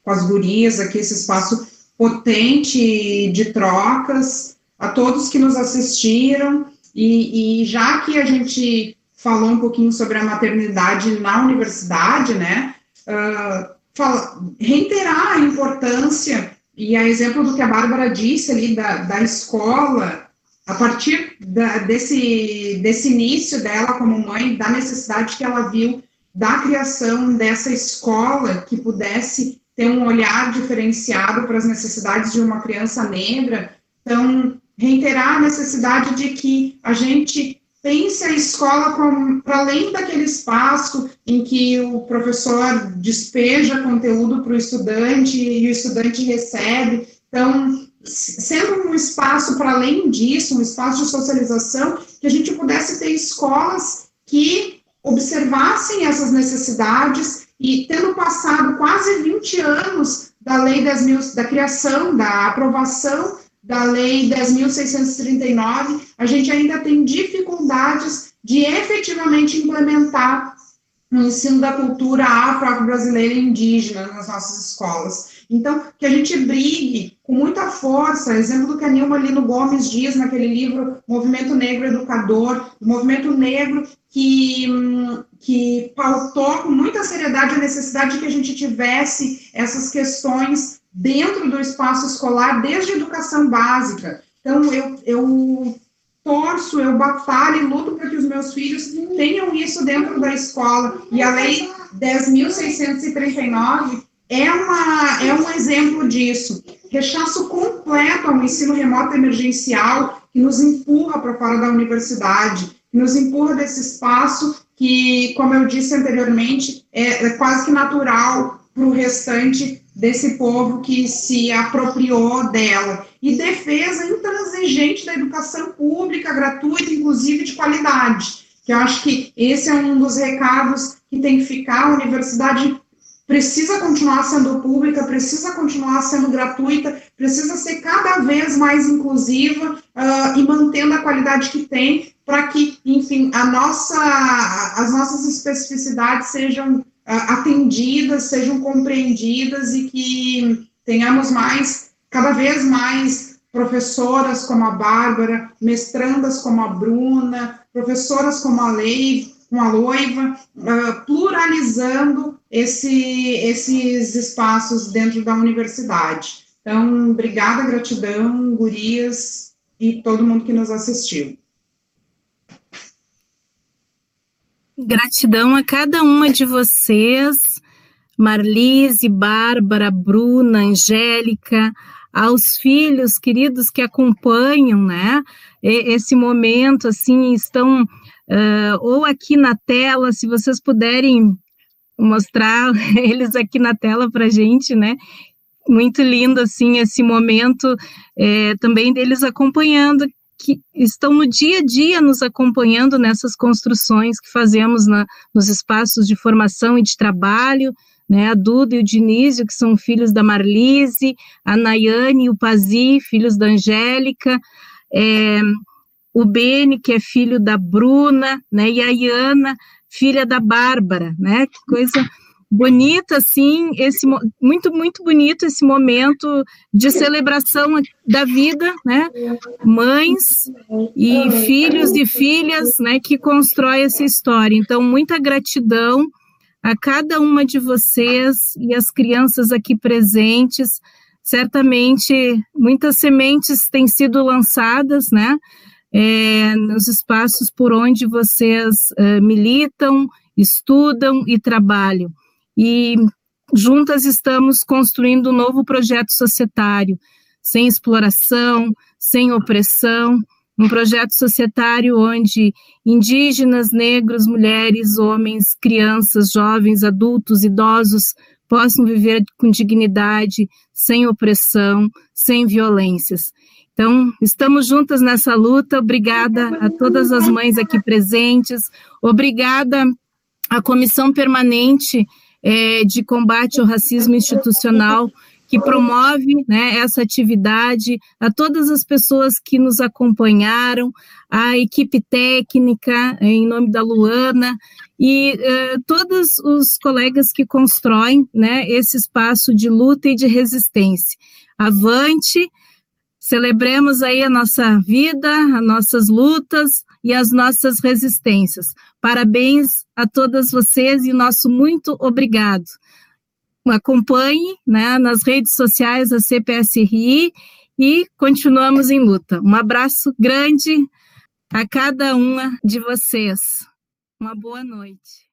[SPEAKER 2] com as gurias aqui, esse espaço potente de trocas, a todos que nos assistiram, e, e já que a gente falou um pouquinho sobre a maternidade na universidade, né, uh, fala, reiterar a importância, e a exemplo do que a Bárbara disse ali da, da escola, a partir da, desse, desse início dela como mãe, da necessidade que ela viu da criação dessa escola que pudesse ter um olhar diferenciado para as necessidades de uma criança negra. Então, reiterar a necessidade de que a gente pense a escola para além daquele espaço em que o professor despeja conteúdo para o estudante e o estudante recebe. Então, sendo um espaço para além disso, um espaço de socialização, que a gente pudesse ter escolas que observassem essas necessidades e tendo passado quase 20 anos da Lei 10.000, da criação, da aprovação da Lei 10.639, a gente ainda tem dificuldades de efetivamente implementar o ensino da cultura afro-brasileira e indígena nas nossas escolas. Então, que a gente brigue com muita força, exemplo do que a Nilma Lino Gomes diz naquele livro Movimento Negro Educador, movimento negro que, que pautou com muita seriedade a necessidade de que a gente tivesse essas questões dentro do espaço escolar, desde a educação básica. Então, eu, eu torço, eu batalho e luto para que os meus filhos tenham isso dentro da escola. E a Lei 10.639 é, uma, é um exemplo disso. Rechaço completo ao ensino remoto emergencial, que nos empurra para fora da universidade, que nos empurra desse espaço que, como eu disse anteriormente, é, é quase que natural para o restante desse povo que se apropriou dela. E defesa intransigente da educação pública, gratuita, inclusive de qualidade. Que eu acho que esse é um dos recados que tem que ficar. A universidade precisa continuar sendo pública, precisa continuar sendo gratuita, precisa ser cada vez mais inclusiva uh, e mantendo a qualidade que tem, para que, enfim, a nossa, as nossas especificidades sejam uh, atendidas, sejam compreendidas e que tenhamos mais, cada vez mais professoras como a Bárbara, mestrandas como a Bruna, professoras como a Leive, com a Loiva, uh, pluralizando esse, esses espaços dentro da universidade. Então, obrigada, gratidão, gurias e todo mundo que nos assistiu.
[SPEAKER 1] Gratidão a cada uma de vocês, Marlise, Bárbara, Bruna, Angélica, aos filhos queridos que acompanham, né, esse momento, assim, estão uh, ou aqui na tela, se vocês puderem mostrar eles aqui na tela para gente, né? Muito lindo, assim, esse momento é, também deles acompanhando, que estão no dia a dia nos acompanhando nessas construções que fazemos na, nos espaços de formação e de trabalho, né, a Duda e o Dinísio, que são filhos da Marlise, a Nayane e o Pazi, filhos da Angélica, é, o Beni, que é filho da Bruna, né, e a Iana, filha da Bárbara, né, que coisa bonita, assim, esse, muito, muito bonito esse momento de celebração da vida, né, mães e filhos e filhas, né, que constrói essa história, então, muita gratidão a cada uma de vocês e as crianças aqui presentes, certamente muitas sementes têm sido lançadas, né? É, nos espaços por onde vocês é, militam, estudam e trabalham. E juntas estamos construindo um novo projeto societário, sem exploração, sem opressão, um projeto societário onde indígenas, negros, mulheres, homens, crianças, jovens, adultos, idosos possam viver com dignidade, sem opressão, sem violências. Então, estamos juntas nessa luta. Obrigada a todas as mães aqui presentes. Obrigada à Comissão Permanente é, de Combate ao Racismo Institucional que promove né, essa atividade, a todas as pessoas que nos acompanharam, a equipe técnica, em nome da Luana, e uh, todos os colegas que constroem né, esse espaço de luta e de resistência. Avante, celebremos aí a nossa vida, as nossas lutas e as nossas resistências. Parabéns a todas vocês e nosso muito obrigado acompanhe né, nas redes sociais da CPSRI e continuamos em luta. Um abraço grande a cada uma de vocês. Uma boa noite.